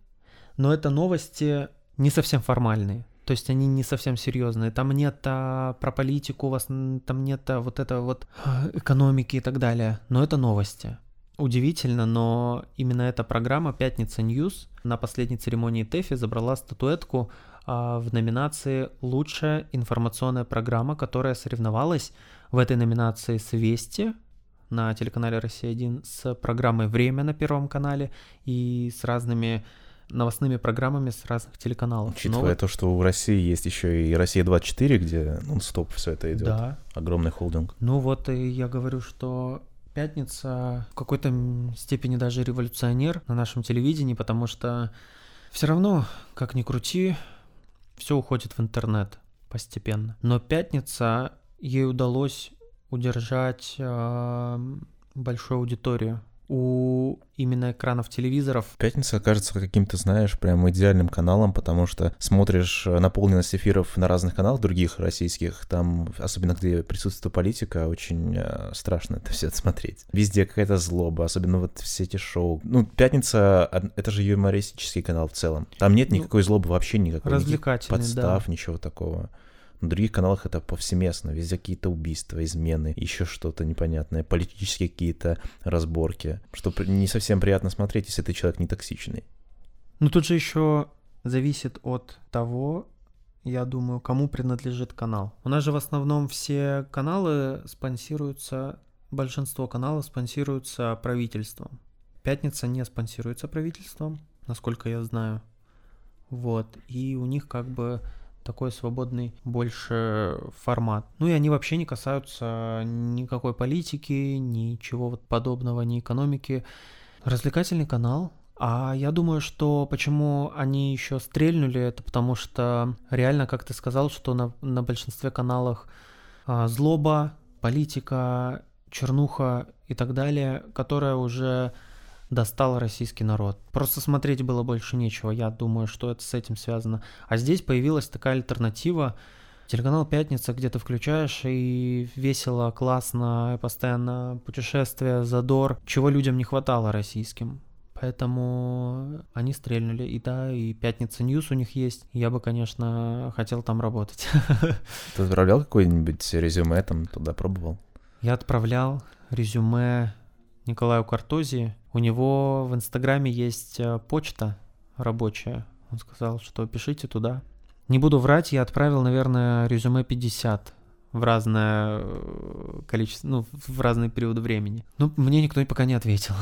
но это новости не совсем формальные. То есть они не совсем серьезные. Там нет а, про политику, у вас там нет а, вот этого вот а, экономики и так далее. Но это новости. Удивительно, но именно эта программа «Пятница News» на последней церемонии ТЭФИ забрала статуэтку а, в номинации «Лучшая информационная программа», которая соревновалась в этой номинации с «Вести», на телеканале «Россия-1» с программой «Время» на Первом канале и с разными новостными программами с разных телеканалов. Учитывая Но... то, что в России есть еще и «Россия-24», где нон-стоп все это идет. Да. Огромный холдинг. Ну вот и я говорю, что Пятница в какой-то степени даже революционер на нашем телевидении, потому что все равно, как ни крути, все уходит в интернет постепенно. Но пятница ей удалось удержать э, большую аудиторию у именно экранов телевизоров. Пятница кажется каким-то, знаешь, прям идеальным каналом, потому что смотришь э, наполненность эфиров на разных каналах других российских, там, особенно где присутствует политика, очень э, страшно это все смотреть. Везде какая-то злоба, особенно вот все эти шоу. Ну, Пятница — это же юмористический канал в целом. Там нет ну, никакой злобы вообще никакой. Развлекательный, подстав, да. ничего такого. На других каналах это повсеместно, везде какие-то убийства, измены, еще что-то непонятное, политические какие-то разборки, что не совсем приятно смотреть, если ты человек не токсичный. Ну тут же еще зависит от того, я думаю, кому принадлежит канал. У нас же в основном все каналы спонсируются, большинство каналов спонсируются правительством. Пятница не спонсируется правительством, насколько я знаю. Вот, и у них как бы такой свободный больше формат. Ну и они вообще не касаются никакой политики, ничего вот подобного, ни экономики. Развлекательный канал. А я думаю, что почему они еще стрельнули, это потому что реально, как ты сказал, что на, на большинстве каналах а, злоба, политика, чернуха и так далее, которая уже достал российский народ. Просто смотреть было больше нечего, я думаю, что это с этим связано. А здесь появилась такая альтернатива, Телеканал «Пятница», где ты включаешь, и весело, классно, постоянно путешествие, задор, чего людям не хватало российским. Поэтому они стрельнули. И да, и «Пятница News» у них есть. Я бы, конечно, хотел там работать. <laughs> Ты отправлял какое-нибудь резюме там туда, пробовал? Я отправлял резюме Николаю Картози. У него в Инстаграме есть э, почта рабочая. Он сказал, что пишите туда. Не буду врать, я отправил, наверное, резюме 50 в разное э, количество, ну, в разные периоды времени. Ну, мне никто пока не ответил.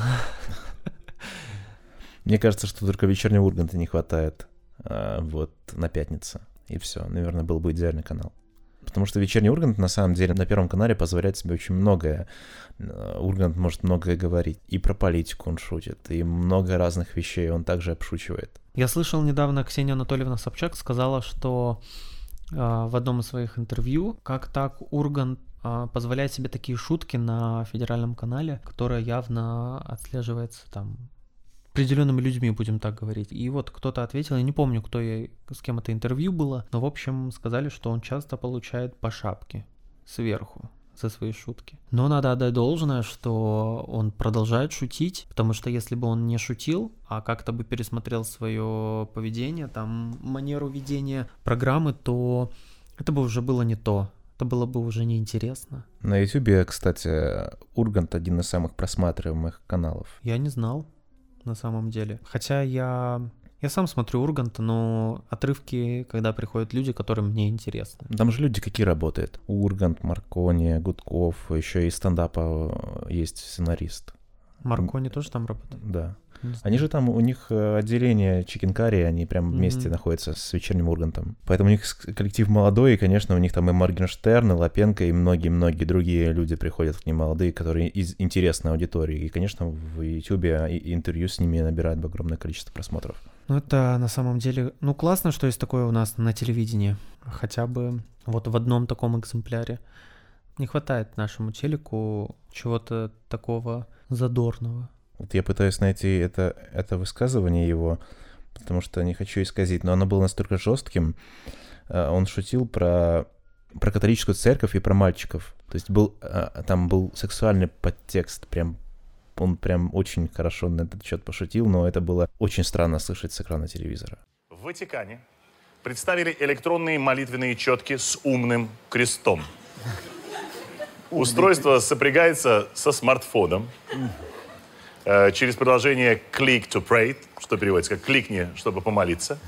Мне кажется, что только вечернего Урганта не хватает а, вот на пятницу. И все, наверное, был бы идеальный канал. Потому что вечерний Ургант, на самом деле, на Первом канале позволяет себе очень многое. Э, Ургант может многое говорить. И про политику он шутит, и много разных вещей он также обшучивает. Я слышал недавно, Ксения Анатольевна Собчак сказала, что э, в одном из своих интервью, как так Ургант э, позволяет себе такие шутки на федеральном канале, которая явно отслеживается там определенными людьми, будем так говорить. И вот кто-то ответил, я не помню, кто я, с кем это интервью было, но в общем сказали, что он часто получает по шапке сверху за свои шутки. Но надо отдать должное, что он продолжает шутить, потому что если бы он не шутил, а как-то бы пересмотрел свое поведение, там, манеру ведения программы, то это бы уже было не то. Это было бы уже неинтересно. На Ютубе, кстати, Ургант один из самых просматриваемых каналов. Я не знал на самом деле. Хотя я я сам смотрю Урганта, но отрывки, когда приходят люди, которым мне интересны. Там же люди какие работают. Ургант, Маркони, Гудков, еще и стендапа есть сценарист. Маркони тоже там работает? Да. Они же там, у них э, отделение Чикенкари, они прям вместе mm-hmm. находятся с вечерним Ургантом. Поэтому у них коллектив молодой, и, конечно, у них там и Моргенштерн, и Лапенко, и многие-многие другие люди приходят к ним молодые, которые из интересной аудитории. И, конечно, в Ютубе интервью с ними набирают огромное количество просмотров. Ну, это на самом деле, ну, классно, что есть такое у нас на телевидении. Хотя бы вот в одном таком экземпляре. Не хватает нашему телеку чего-то такого задорного. Вот я пытаюсь найти это, это высказывание его, потому что не хочу исказить, но оно было настолько жестким. Э, он шутил про, про католическую церковь и про мальчиков. То есть был, э, там был сексуальный подтекст, прям он прям очень хорошо на этот счет пошутил, но это было очень странно слышать с экрана телевизора. В Ватикане представили электронные молитвенные четки с умным крестом. Устройство сопрягается со смартфоном через приложение Click to Pray, что переводится как «кликни, чтобы помолиться».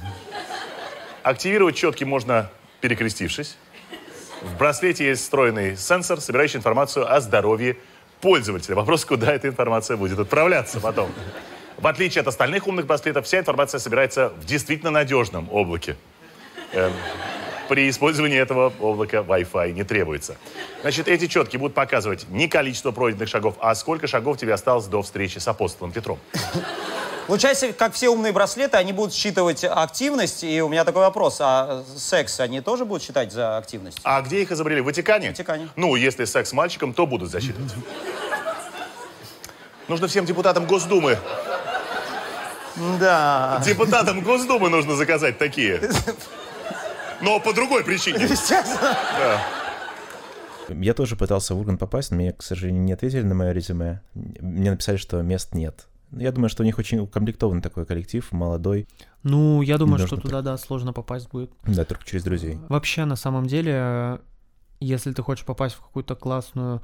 Активировать четки можно, перекрестившись. В браслете есть встроенный сенсор, собирающий информацию о здоровье пользователя. Вопрос, куда эта информация будет отправляться потом. В отличие от остальных умных браслетов, вся информация собирается в действительно надежном облаке. Эм, при использовании этого облака Wi-Fi не требуется. Значит, эти четки будут показывать не количество пройденных шагов, а сколько шагов тебе осталось до встречи с апостолом Петром. Получается, как все умные браслеты, они будут считывать активность. И у меня такой вопрос, а секс они тоже будут считать за активность? А где их изобрели? В Ватикане? В Ватикане. Ну, если секс с мальчиком, то будут засчитывать. Нужно всем депутатам Госдумы. Да. Депутатам Госдумы нужно заказать такие. Но по другой причине. Естественно. Да. Я тоже пытался в Ургант попасть, но мне, к сожалению, не ответили на мое резюме. Мне написали, что мест нет. Я думаю, что у них очень укомплектованный такой коллектив, молодой. Ну, я думаю, Нужно что туда, да, сложно попасть будет. Да, только через друзей. Вообще, на самом деле, если ты хочешь попасть в какую-то классную,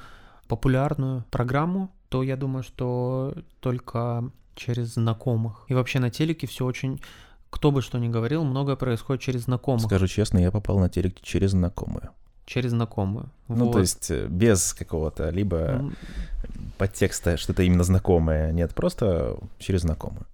популярную программу, то я думаю, что только через знакомых. И вообще на телеке все очень кто бы что ни говорил, многое происходит через знакомых. Скажу честно, я попал на телек через знакомую. Через знакомую. Ну, Вот. то есть э, без какого-то либо М, подтекста, что это именно знакомое. Нет, просто через знакомую.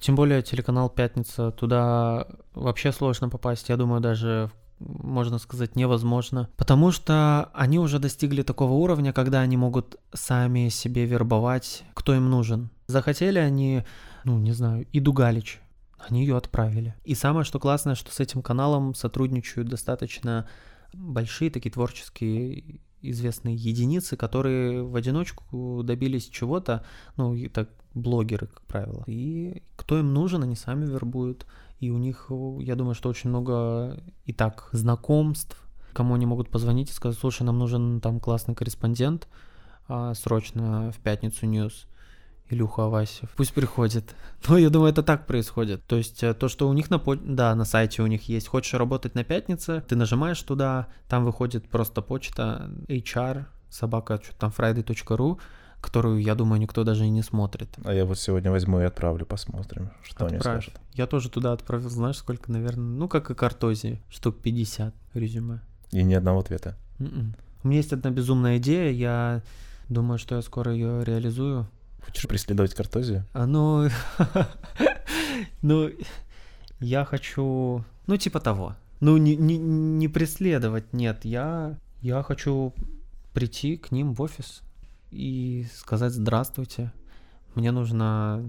Тем более телеканал «Пятница», туда вообще сложно попасть, я думаю, даже можно сказать, невозможно. Потому что они уже достигли такого уровня, когда они могут сами себе вербовать, кто им нужен. Захотели они, ну, не знаю, Иду Галич, они ее отправили. И самое, что классное, что с этим каналом сотрудничают достаточно большие такие творческие известные единицы, которые в одиночку добились чего-то, ну, и так блогеры, как правило. И кто им нужен, они сами вербуют. И у них, я думаю, что очень много и так знакомств, кому они могут позвонить и сказать, слушай, нам нужен там классный корреспондент, а, срочно в Пятницу News. Илюха Авасев. Пусть приходит. <laughs> Но я думаю, это так происходит. То есть э, то, что у них на, по- да, на сайте у них есть. Хочешь работать на пятнице, ты нажимаешь туда, там выходит просто почта HR, собака, что там, friday.ru, которую, я думаю, никто даже и не смотрит. А я вот сегодня возьму и отправлю, посмотрим, что они Отправь. скажут. Я тоже туда отправил, знаешь, сколько, наверное, ну, как и картози, штук 50 резюме. И ни одного ответа. М-м. У меня есть одна безумная идея, я думаю, что я скоро ее реализую. Хочешь преследовать картозию? А, Ну, <laughs> ну, я хочу, ну, типа того. Ну, не, не, не преследовать, нет, я, я хочу прийти к ним в офис и сказать здравствуйте. Мне нужно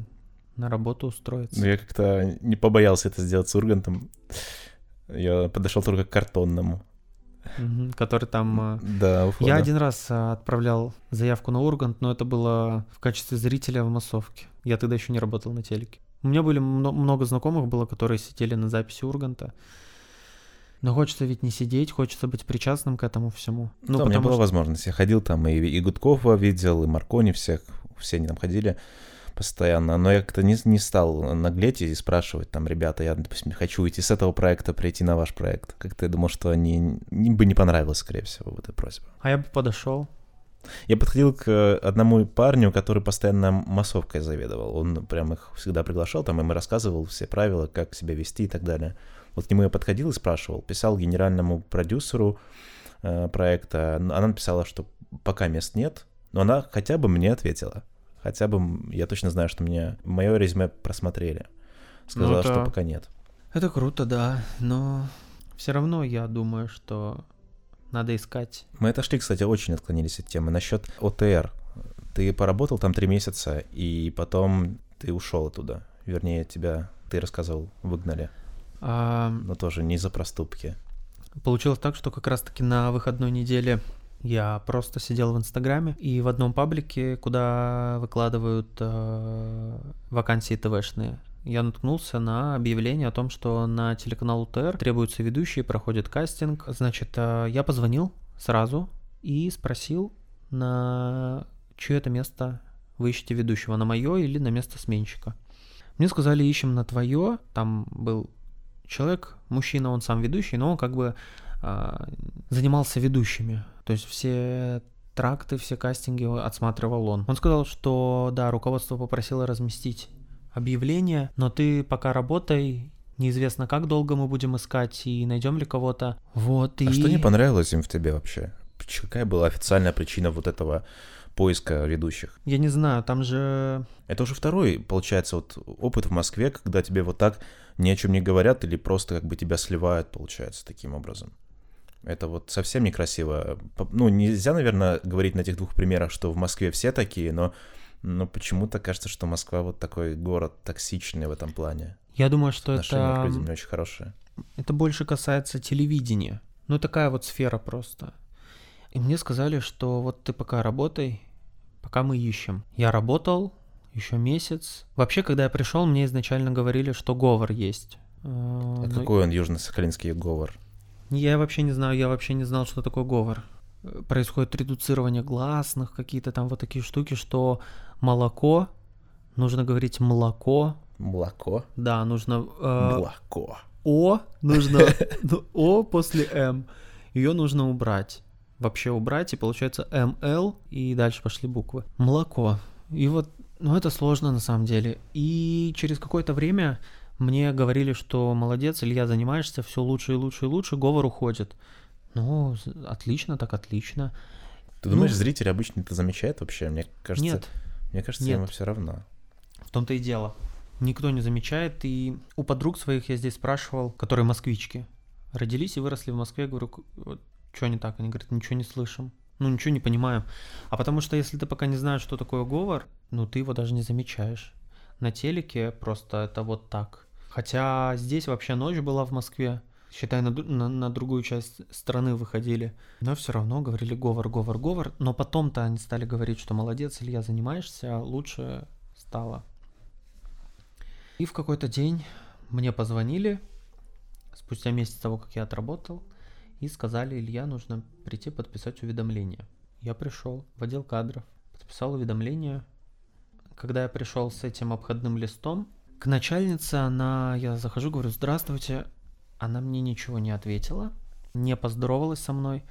на работу устроиться. Ну, я как-то не побоялся это сделать с Ургантом. Я подошел только к картонному. Мгм, который там... э, Да, у входа. Я один раз а, отправлял заявку на Ургант, но это было в качестве зрителя в массовке. Я тогда еще не работал на телеке. У меня были мно- много знакомых было, которые сидели на записи Урганта. Но хочется ведь не сидеть, хочется быть причастным к этому всему. Ну, Да, у меня была что- возможность. Я ходил там и, и Гудкова видел, и Маркони всех. Все они там ходили постоянно. Но я как-то не, не стал наглеть и спрашивать там, ребята, я, допустим, хочу уйти с этого проекта, прийти на ваш проект. Как-то я думал, что они им бы не понравилось, скорее всего, вот эта просьба. А я бы подошел. Я подходил к одному парню, который постоянно массовкой заведовал. Он прям их всегда приглашал, там им и рассказывал все правила, как себя вести и так далее. Вот к нему я подходил и спрашивал, писал генеральному продюсеру э, проекта. Она написала, что пока мест нет, но она хотя бы мне ответила. Хотя бы я точно знаю, что мне мое резюме просмотрели. Сказала, это- что пока нет. Это круто, да, но все равно я думаю, что надо искать. Мы отошли, кстати, очень отклонились от темы. Насчет ОТР. Ты поработал там три месяца, и потом ты ушел оттуда. Вернее, тебя, ты рассказывал, выгнали. А, Но тоже не за проступки. Получилось так, что как раз-таки на выходной неделе Я просто сидел в Инстаграме и в одном паблике, куда выкладывают э, вакансии ТВшные, я наткнулся на объявление о том, что на телеканал УТР требуются ведущие, проходит кастинг. Значит, э, я позвонил сразу и спросил, на чье это место вы ищете ведущего, на мое или на место сменщика. Мне сказали, ищем на твое. Там был человек, мужчина, он сам ведущий, но он как бы занимался ведущими. То есть все тракты, все кастинги отсматривал он. Он сказал, что да, руководство попросило разместить объявление, но ты пока работай, неизвестно, как долго мы будем искать и найдем ли кого-то. Вот, а и... что не понравилось им в тебе вообще? Какая была официальная причина вот этого поиска ведущих? Я не знаю, там же... Это уже второй, получается, вот опыт в Москве, когда тебе вот так ни о чем не говорят или просто как бы тебя сливают, получается, таким образом. Это вот совсем некрасиво. Ну, нельзя, наверное, говорить на этих двух примерах, что в Москве все такие, но но почему-то кажется, что Москва вот такой город токсичный в этом плане. Я думаю, что Отношение это... к людям не очень хорошее. Это больше касается телевидения. Ну, такая вот сфера просто. И мне сказали, что вот ты пока работай, пока мы ищем. Я работал еще месяц. Вообще, когда я пришел, мне изначально говорили, что говор есть. А Но... какой он южно-сахалинский говор? Я вообще не знаю, я вообще не знал, что такое говор. Происходит редуцирование гласных, какие-то там вот такие штуки, что молоко, нужно говорить молоко. Молоко? Да, нужно... Э, молоко. О нужно... <laughs> Ну, О после М. Ее нужно убрать. Вообще убрать, и получается МЛ, и дальше пошли буквы. Молоко. И вот, ну это сложно на самом деле. И через какое-то время мне говорили, что молодец, Илья, занимаешься все лучше и лучше и лучше, говор уходит. Ну, отлично, так отлично. Ты думаешь, ну, зритель обычно это замечает вообще? Мне кажется, нет. Мне кажется, нет. ему все равно. В том-то и дело. Никто не замечает. И у подруг своих я здесь спрашивал, которые москвички, родились и выросли в Москве, говорю, что не так? Они говорят, ничего не слышим. Ну, ничего не понимаем. А потому что если ты пока не знаешь, что такое говор, ну, ты его даже не замечаешь. На телеке просто это вот так. Хотя здесь вообще ночь была в Москве считай, на, на, на другую часть страны выходили. Но все равно говорили говор, говор, говор. Но потом-то они стали говорить, что молодец, Илья, занимаешься, лучше стало. И в какой-то день мне позвонили, спустя месяц того, как я отработал, и сказали, Илья, нужно прийти подписать уведомление. Я пришел в отдел кадров, подписал уведомление. Когда я пришел с этим обходным листом, к начальнице она, я захожу, говорю, здравствуйте, она мне ничего не ответила, не поздоровалась со мной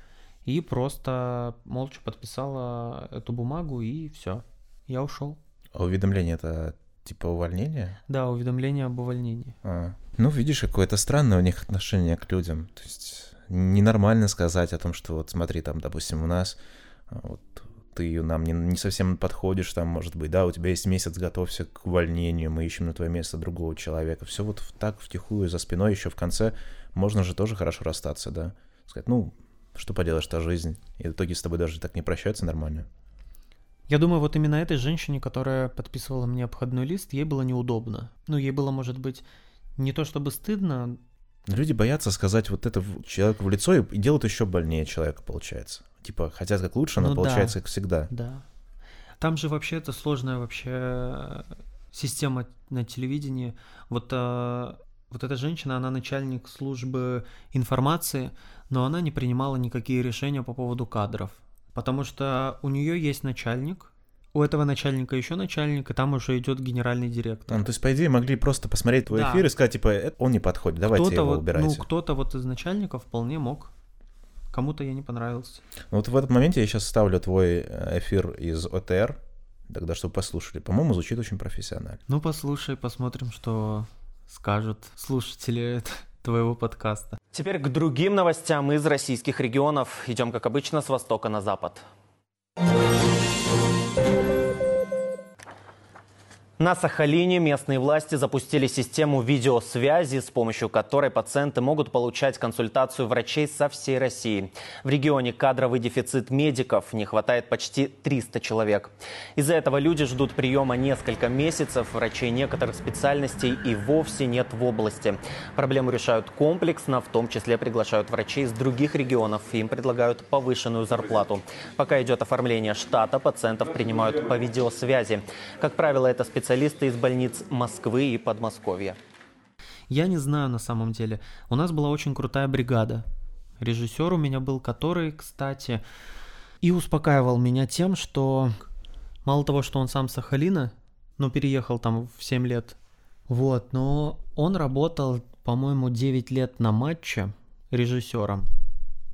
и просто молча подписала эту бумагу и все. Я ушел. А уведомление это типа увольнение? Да, уведомление об увольнении. А. Ну, видишь, какое-то странное у них отношение к людям. То есть ненормально сказать о том, что вот смотри, там, допустим, у нас а, вот ты нам не, не совсем подходишь, там, может быть, да, у тебя есть месяц, готовься к увольнению, мы ищем на твое место другого человека. Все вот так втихую за спиной еще в конце можно же тоже хорошо расстаться, да. Сказать, ну, что поделаешь, это жизнь. И в итоге с тобой даже так не прощаются нормально. Я думаю, вот именно этой женщине, которая подписывала мне обходной лист, ей было неудобно. Ну, ей было, может быть, не то чтобы стыдно. Люди боятся сказать вот это человеку в лицо и делают еще больнее человека, получается типа хотят как лучше, но ну, получается да. как всегда. Да. Там же вообще это сложная вообще э, система на телевидении. Вот, а, вот эта женщина, она начальник службы информации, но она не принимала никакие решения по поводу кадров. Потому что у нее есть начальник, у этого начальника еще начальник, и там уже идет генеральный директор. Ну, то есть, по идее, могли просто посмотреть твой да. эфир и сказать, типа, он не подходит, давайте его вот, убирайте. Ну, кто-то вот из начальников вполне мог Кому-то я не понравился. Ну вот в этот момент я сейчас ставлю твой э, эфир из ОТР, тогда чтобы послушали. По-моему, звучит очень профессионально. Ну послушай, посмотрим, что скажут слушатели <laughs> твоего подкаста. Теперь к другим новостям из российских регионов. Идем, как обычно, с востока на запад. На Сахалине местные власти запустили систему видеосвязи, с помощью которой пациенты могут получать консультацию врачей со всей России. В регионе кадровый дефицит медиков, не хватает почти 300 человек. Из-за этого люди ждут приема несколько месяцев, врачей некоторых специальностей и вовсе нет в области. Проблему решают комплексно, в том числе приглашают врачей из других регионов, им предлагают повышенную зарплату. Пока идет оформление штата, пациентов принимают по видеосвязи. Как правило, это специалисты специалисты из больниц Москвы и Подмосковья. Я не знаю на самом деле. У нас была очень крутая бригада. Режиссер у меня был, который, кстати, и успокаивал меня тем, что мало того, что он сам Сахалина, но переехал там в 7 лет, вот, но он работал, по-моему, 9 лет на матче режиссером.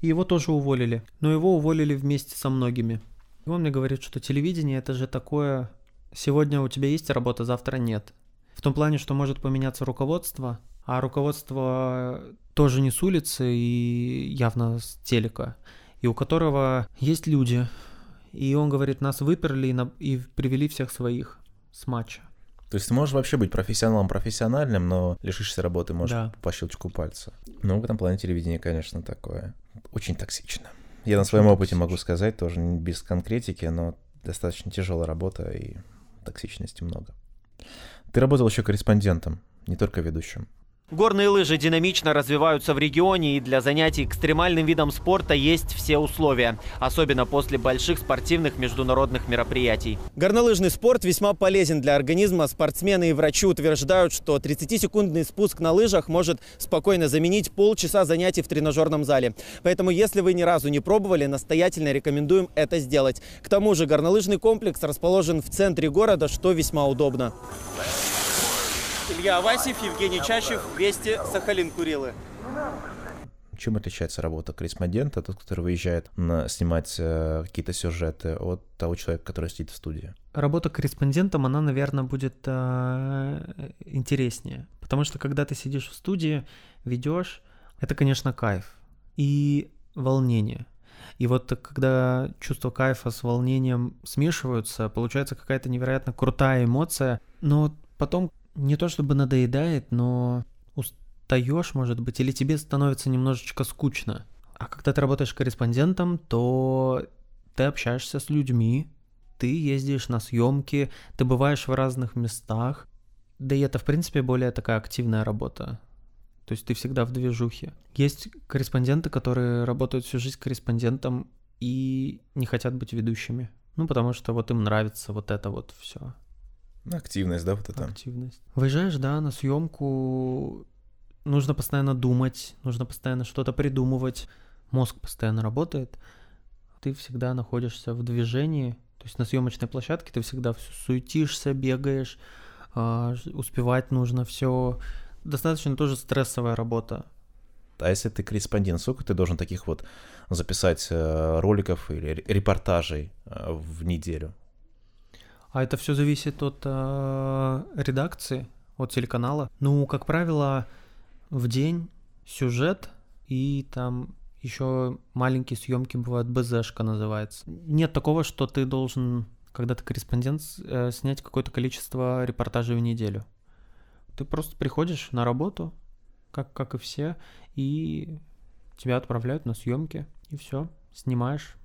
И его тоже уволили. Но его уволили вместе со многими. И он мне говорит, что телевидение это же такое Сегодня у тебя есть работа, завтра нет. В том плане, что может поменяться руководство, а руководство тоже не с улицы и явно с телека, и у которого есть люди. И он говорит, нас выперли и, на... и привели всех своих с матча. То есть ты можешь вообще быть профессионалом профессиональным, но лишишься работы можешь да. по щелчку пальца. Ну, в этом плане телевидение, конечно, такое очень токсично. Я на своем опыте могу сказать, тоже без конкретики, но достаточно тяжелая работа и токсичности много. Ты работал еще корреспондентом, не только ведущим. Горные лыжи динамично развиваются в регионе, и для занятий экстремальным видом спорта есть все условия, особенно после больших спортивных международных мероприятий. Горнолыжный спорт весьма полезен для организма. Спортсмены и врачи утверждают, что 30-секундный спуск на лыжах может спокойно заменить полчаса занятий в тренажерном зале. Поэтому, если вы ни разу не пробовали, настоятельно рекомендуем это сделать. К тому же горнолыжный комплекс расположен в центре города, что весьма удобно. Илья Авасев, Евгений Чащев, Вести, Сахалин, Курилы. Чем отличается работа корреспондента, тот, который выезжает на, снимать э, какие-то сюжеты, от того человека, который сидит в студии? Работа корреспондентом, она, наверное, будет э, интереснее. Потому что когда ты сидишь в студии, ведешь, это, конечно, кайф и волнение. И вот когда чувство кайфа с волнением смешиваются, получается какая-то невероятно крутая эмоция, но потом не то чтобы надоедает, но устаешь, может быть, или тебе становится немножечко скучно. А когда ты работаешь корреспондентом, то ты общаешься с людьми, ты ездишь на съемки, ты бываешь в разных местах. Да и это, в принципе, более такая активная работа. То есть ты всегда в движухе. Есть корреспонденты, которые работают всю жизнь корреспондентом и не хотят быть ведущими. Ну, потому что вот им нравится вот это вот все. Активность, да, вот это? Активность. Выезжаешь, да, на съемку, нужно постоянно думать, нужно постоянно что-то придумывать, мозг постоянно работает, ты всегда находишься в движении, то есть на съемочной площадке ты всегда суетишься, бегаешь, а, успевать нужно все. Достаточно тоже стрессовая работа. А если ты корреспондент, сколько ты должен таких вот записать э, роликов или репортажей э, в неделю? А это все зависит от э, редакции, от телеканала. Ну, как правило, в день сюжет и там еще маленькие съемки бывают, БЗшка называется. Нет такого, что ты должен, когда ты корреспондент, э, снять какое-то количество репортажей в неделю. Ты просто приходишь на работу, как, как и все, и тебя отправляют на съемки, и все, снимаешь.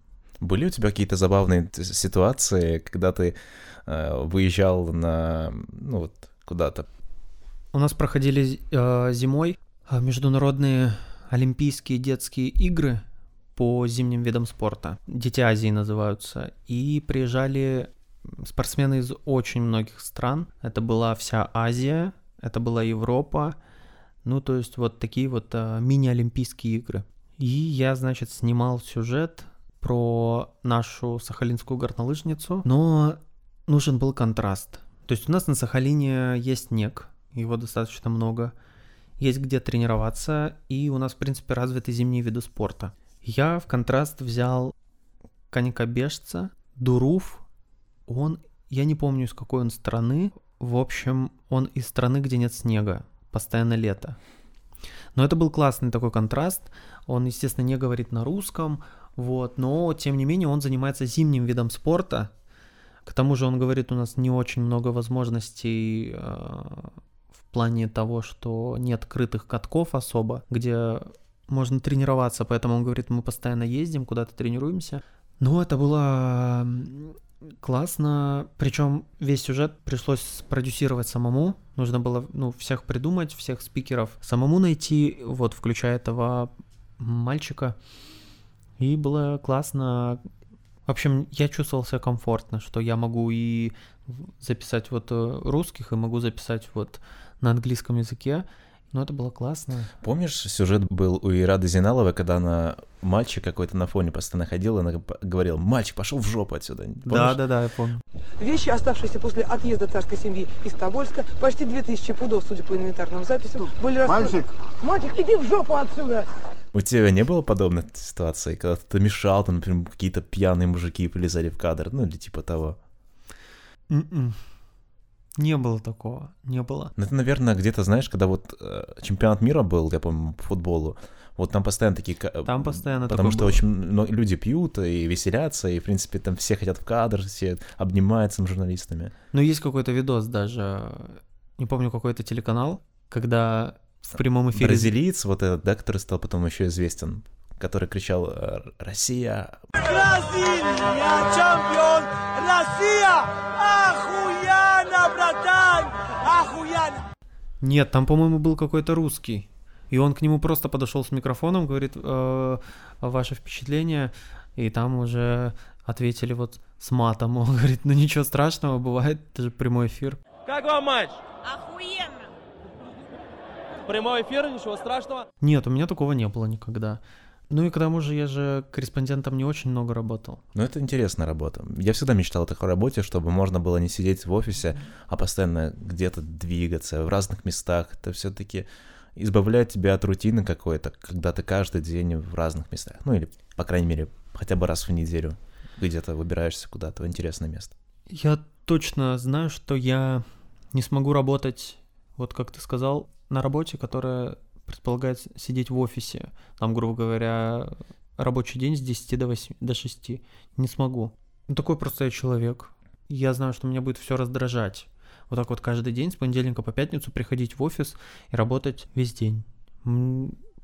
Были у тебя какие-то забавные ситуации, когда ты э, выезжал на, ну вот, куда-то? У нас проходили э, зимой э, международные Олимпийские детские игры по зимним видам спорта. Дети Азии называются. И приезжали спортсмены из очень многих стран. Это была вся Азия, это была Европа. Ну, то есть вот такие вот э, мини-олимпийские игры. И я, значит, снимал сюжет про нашу сахалинскую горнолыжницу, но нужен был контраст. То есть у нас на Сахалине есть снег, его достаточно много, есть где тренироваться, и у нас, в принципе, развиты зимние виды спорта. Я в контраст взял конькобежца, Дуруф, он, я не помню, из какой он страны, в общем, он из страны, где нет снега, постоянно лето. Но это был классный такой контраст, он, естественно, не говорит на русском, вот, но тем не менее он занимается зимним видом спорта, К тому же он говорит, у нас не очень много возможностей э, в плане того, что нет крытых катков особо, где можно тренироваться, поэтому он говорит, мы постоянно ездим, куда-то тренируемся. Но это было классно, причем весь сюжет пришлось продюсировать самому, нужно было ну, всех придумать, всех спикеров самому найти, вот, включая этого мальчика, и было классно. В общем, я чувствовал себя комфортно, что я могу и записать вот э, русских, и могу записать вот на английском языке, ну, это было классно. Помнишь, сюжет был у Ирады Зиналовой, когда она мальчик какой-то на фоне постоянно ходил, и она говорила, мальчик, пошел в жопу отсюда. Помнишь? Да, да, да, я помню. Вещи, оставшиеся после отъезда царской семьи из Тобольска, почти 2000 пудов, судя по инвентарным записям, были Мальчик! Мальчик, иди в жопу отсюда! У тебя не было подобной ситуации, когда ты мешал, там, например, какие-то пьяные мужики полезали в кадр, ну или типа того? Mm-mm. Не было такого, не было. Ну, это, наверное, где-то, знаешь, когда вот э, чемпионат мира был, я помню, по футболу, вот там постоянно такие... Там постоянно Потому что было. очень много люди пьют и веселятся, и, в принципе, там все хотят в кадр, все обнимаются с журналистами. Ну, есть какой-то видос даже, не помню, какой-то телеканал, когда в прямом эфире... Бразилиец вот этот, да, который стал потом еще известен, который кричал э, «Россия!» Бразилия, чемпион! Россия! Охуенно, братан! Охуенно! Нет, там, по-моему, был какой-то русский. И он к нему просто подошел с микрофоном, говорит, э, ваше впечатление, и там уже ответили вот с матом. Он говорит, ну ничего страшного, бывает, это же прямой эфир. Как вам матч? Охуенно! Прямой эфир, ничего страшного? Нет, у меня такого не было никогда. Ну и к тому же я же корреспондентом не очень много работал. Ну это интересная работа. Я всегда мечтал о такой работе, чтобы можно было не сидеть в офисе, а постоянно где-то двигаться в разных местах. Это все-таки избавляет тебя от рутины какой-то, когда ты каждый день в разных местах. Ну или, по крайней мере, хотя бы раз в неделю где-то выбираешься куда-то в интересное место. Я точно знаю, что я не смогу работать, вот как ты сказал, на работе, которая предполагает сидеть в офисе. Там, грубо говоря, рабочий день с 10 до, 8, до 6. Не смогу. Ну, такой просто я человек. Я знаю, что меня будет все раздражать. Вот так вот каждый день с понедельника по пятницу приходить в офис и работать весь день.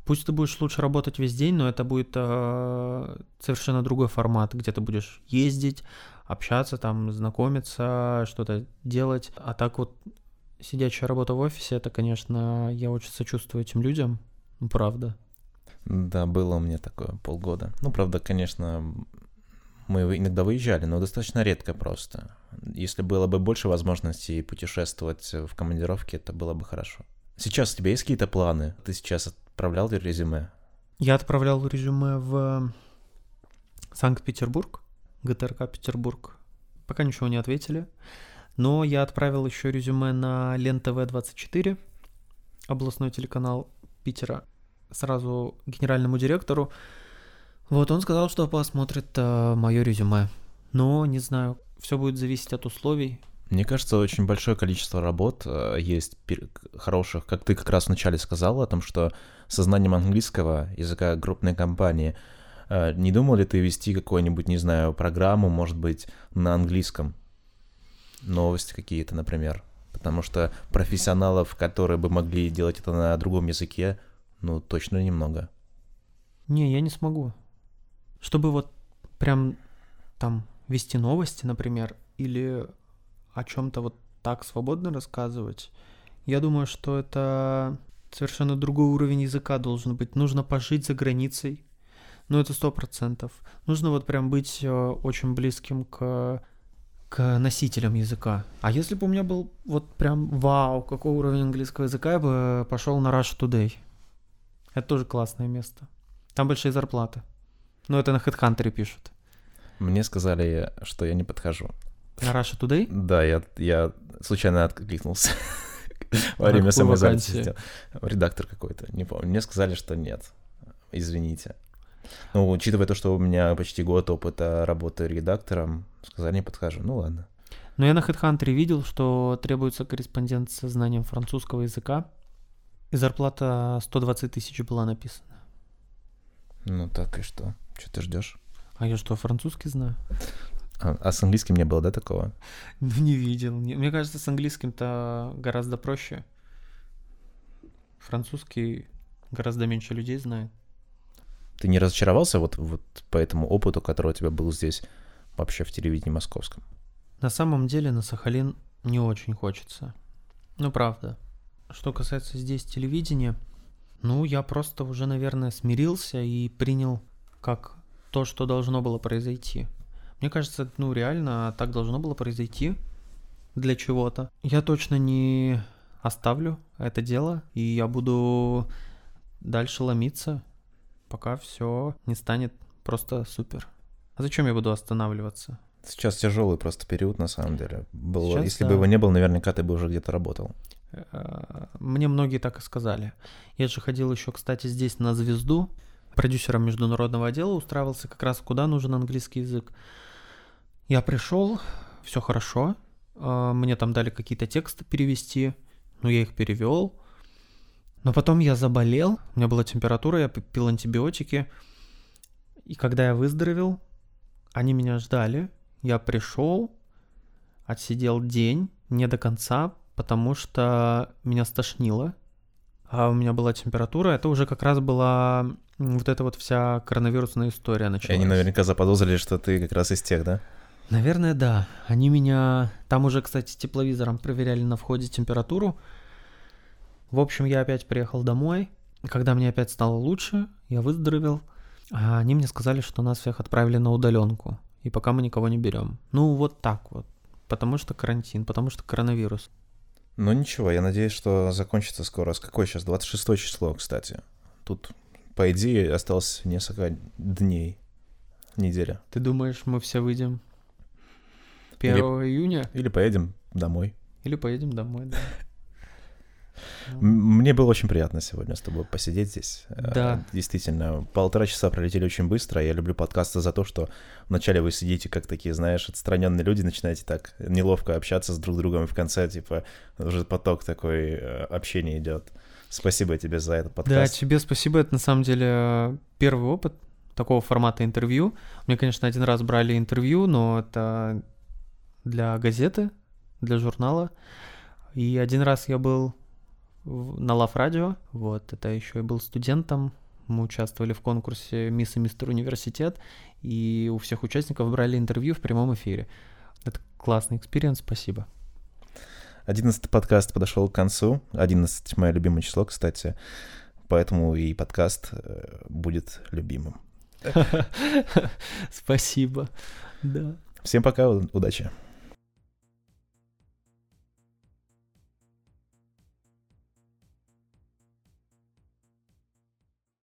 Пусть ты будешь лучше работать весь день, но это будет э, совершенно другой формат, где ты будешь ездить, общаться, там, знакомиться, что-то делать. А так вот сидячая работа в офисе, это, конечно, я очень сочувствую этим людям, ну, правда. Да, было у меня такое полгода. Ну, правда, конечно, мы иногда выезжали, но достаточно редко просто. Если было бы больше возможностей путешествовать в командировке, это было бы хорошо. Сейчас у тебя есть какие-то планы? Ты сейчас отправлял резюме? Я отправлял резюме в Санкт-Петербург, ГТРК Петербург. Пока ничего не ответили. Но я отправил еще резюме на Лен ТВ 24, областной телеканал Питера, сразу генеральному директору. Вот он сказал, что посмотрит э, мое резюме. Но не знаю, все будет зависеть от условий. Мне кажется, очень большое количество работ э, есть хороших, как ты как раз вначале сказал о том, что со знанием английского языка крупной компании. Э, не думал ли ты вести какую-нибудь, не знаю, программу, может быть, на английском? Новости какие-то, например. Потому что профессионалов, которые бы могли делать это на другом языке, ну, точно немного. Не, я не смогу. Чтобы вот прям там вести новости, например, или о чем-то вот так свободно рассказывать, я думаю, что это совершенно другой уровень языка должен быть. Нужно пожить за границей, ну это сто процентов. Нужно вот прям быть э, очень близким к к носителям языка. А если бы у меня был вот прям вау, какой уровень английского языка, я бы пошел на Russia Today. Это тоже классное место. Там большие зарплаты. Но это на HeadHunter пишут. Мне сказали, что я не подхожу. На Russia Today? Да, я, я случайно откликнулся. <laughs> Во время самозаписи. Редактор какой-то, не помню. Мне сказали, что нет. Извините. Ну, учитывая то, что у меня почти год опыта работы редактором, сказали, не подхожу. Ну ладно. Но я на HeadHunter видел, что требуется корреспондент со знанием французского языка, и зарплата 120 тысяч была написана. Ну так и что? Что ты ждешь? А я что, французский знаю? А, а с английским не было, да, такого? Ну, не видел. Не- Мне кажется, с английским-то гораздо проще. Французский гораздо меньше людей знает. Ты не разочаровался вот, вот по этому опыту, который у тебя был здесь вообще в телевидении московском? На самом деле на Сахалин не очень хочется. Ну, правда. Что касается здесь телевидения, ну, я просто уже, наверное, смирился и принял как то, что должно было произойти. Мне кажется, ну, реально так должно было произойти для чего-то. Я точно не оставлю это дело, и я буду дальше ломиться, пока все не станет просто супер. А зачем я буду останавливаться? Сейчас тяжелый просто период, на самом деле. Был, Сейчас, если да. бы его не было, наверняка ты бы уже где-то работал. Э, Мне многие так и сказали. Я же ходил еще, кстати, здесь на звезду. Продюсером международного отдела устраивался как раз куда нужен английский язык. Я пришел, все хорошо. э, Мне там дали какие-то тексты перевести. Ну, я их перевел. Но потом я заболел, у меня была температура, я пил антибиотики. И когда я выздоровел, они меня ждали. Я пришел, отсидел день, не до конца, потому что меня стошнило. А у меня была температура. Это уже как раз была вот эта вот вся коронавирусная история И началась. они наверняка заподозрили, что ты как раз из тех, да? Наверное, да. Они меня... Там уже, кстати, тепловизором проверяли на входе температуру. В общем, я опять приехал домой. Когда мне опять стало лучше, я выздоровел. А они мне сказали, что нас всех отправили на удаленку. И пока мы никого не берем. Ну, вот так вот. Потому что карантин, потому что коронавирус. Ну ничего, я надеюсь, что закончится скоро. С какое сейчас? 26 число, кстати. Тут, по идее, осталось несколько дней, неделя. Ты думаешь, мы все выйдем 1 Или- июня? Или поедем домой. Или поедем домой, да? Мне было очень приятно сегодня с тобой посидеть здесь. Э, Да. Действительно, полтора часа пролетели очень быстро. Я люблю подкасты за то, что вначале вы сидите как такие, знаешь, отстраненные люди, начинаете так неловко общаться с друг другом, и в конце, типа, уже поток такой э, общения идет. Спасибо тебе за этот Да, подкаст. тебе спасибо. Это на самом деле первый опыт такого формата интервью. Мне, конечно, один раз брали интервью, но это для газеты, для журнала. И один раз я был на Лав Радио, вот, это еще и был студентом. Мы участвовали в конкурсе «Мисс и мистер университет», и у всех участников брали интервью в прямом эфире. Это классный experience, спасибо. Одиннадцатый подкаст подошел к концу. 11 мое любимое число, кстати. Поэтому и подкаст э, будет любимым. <laughs> Спасибо. Да. Всем пока, удачи.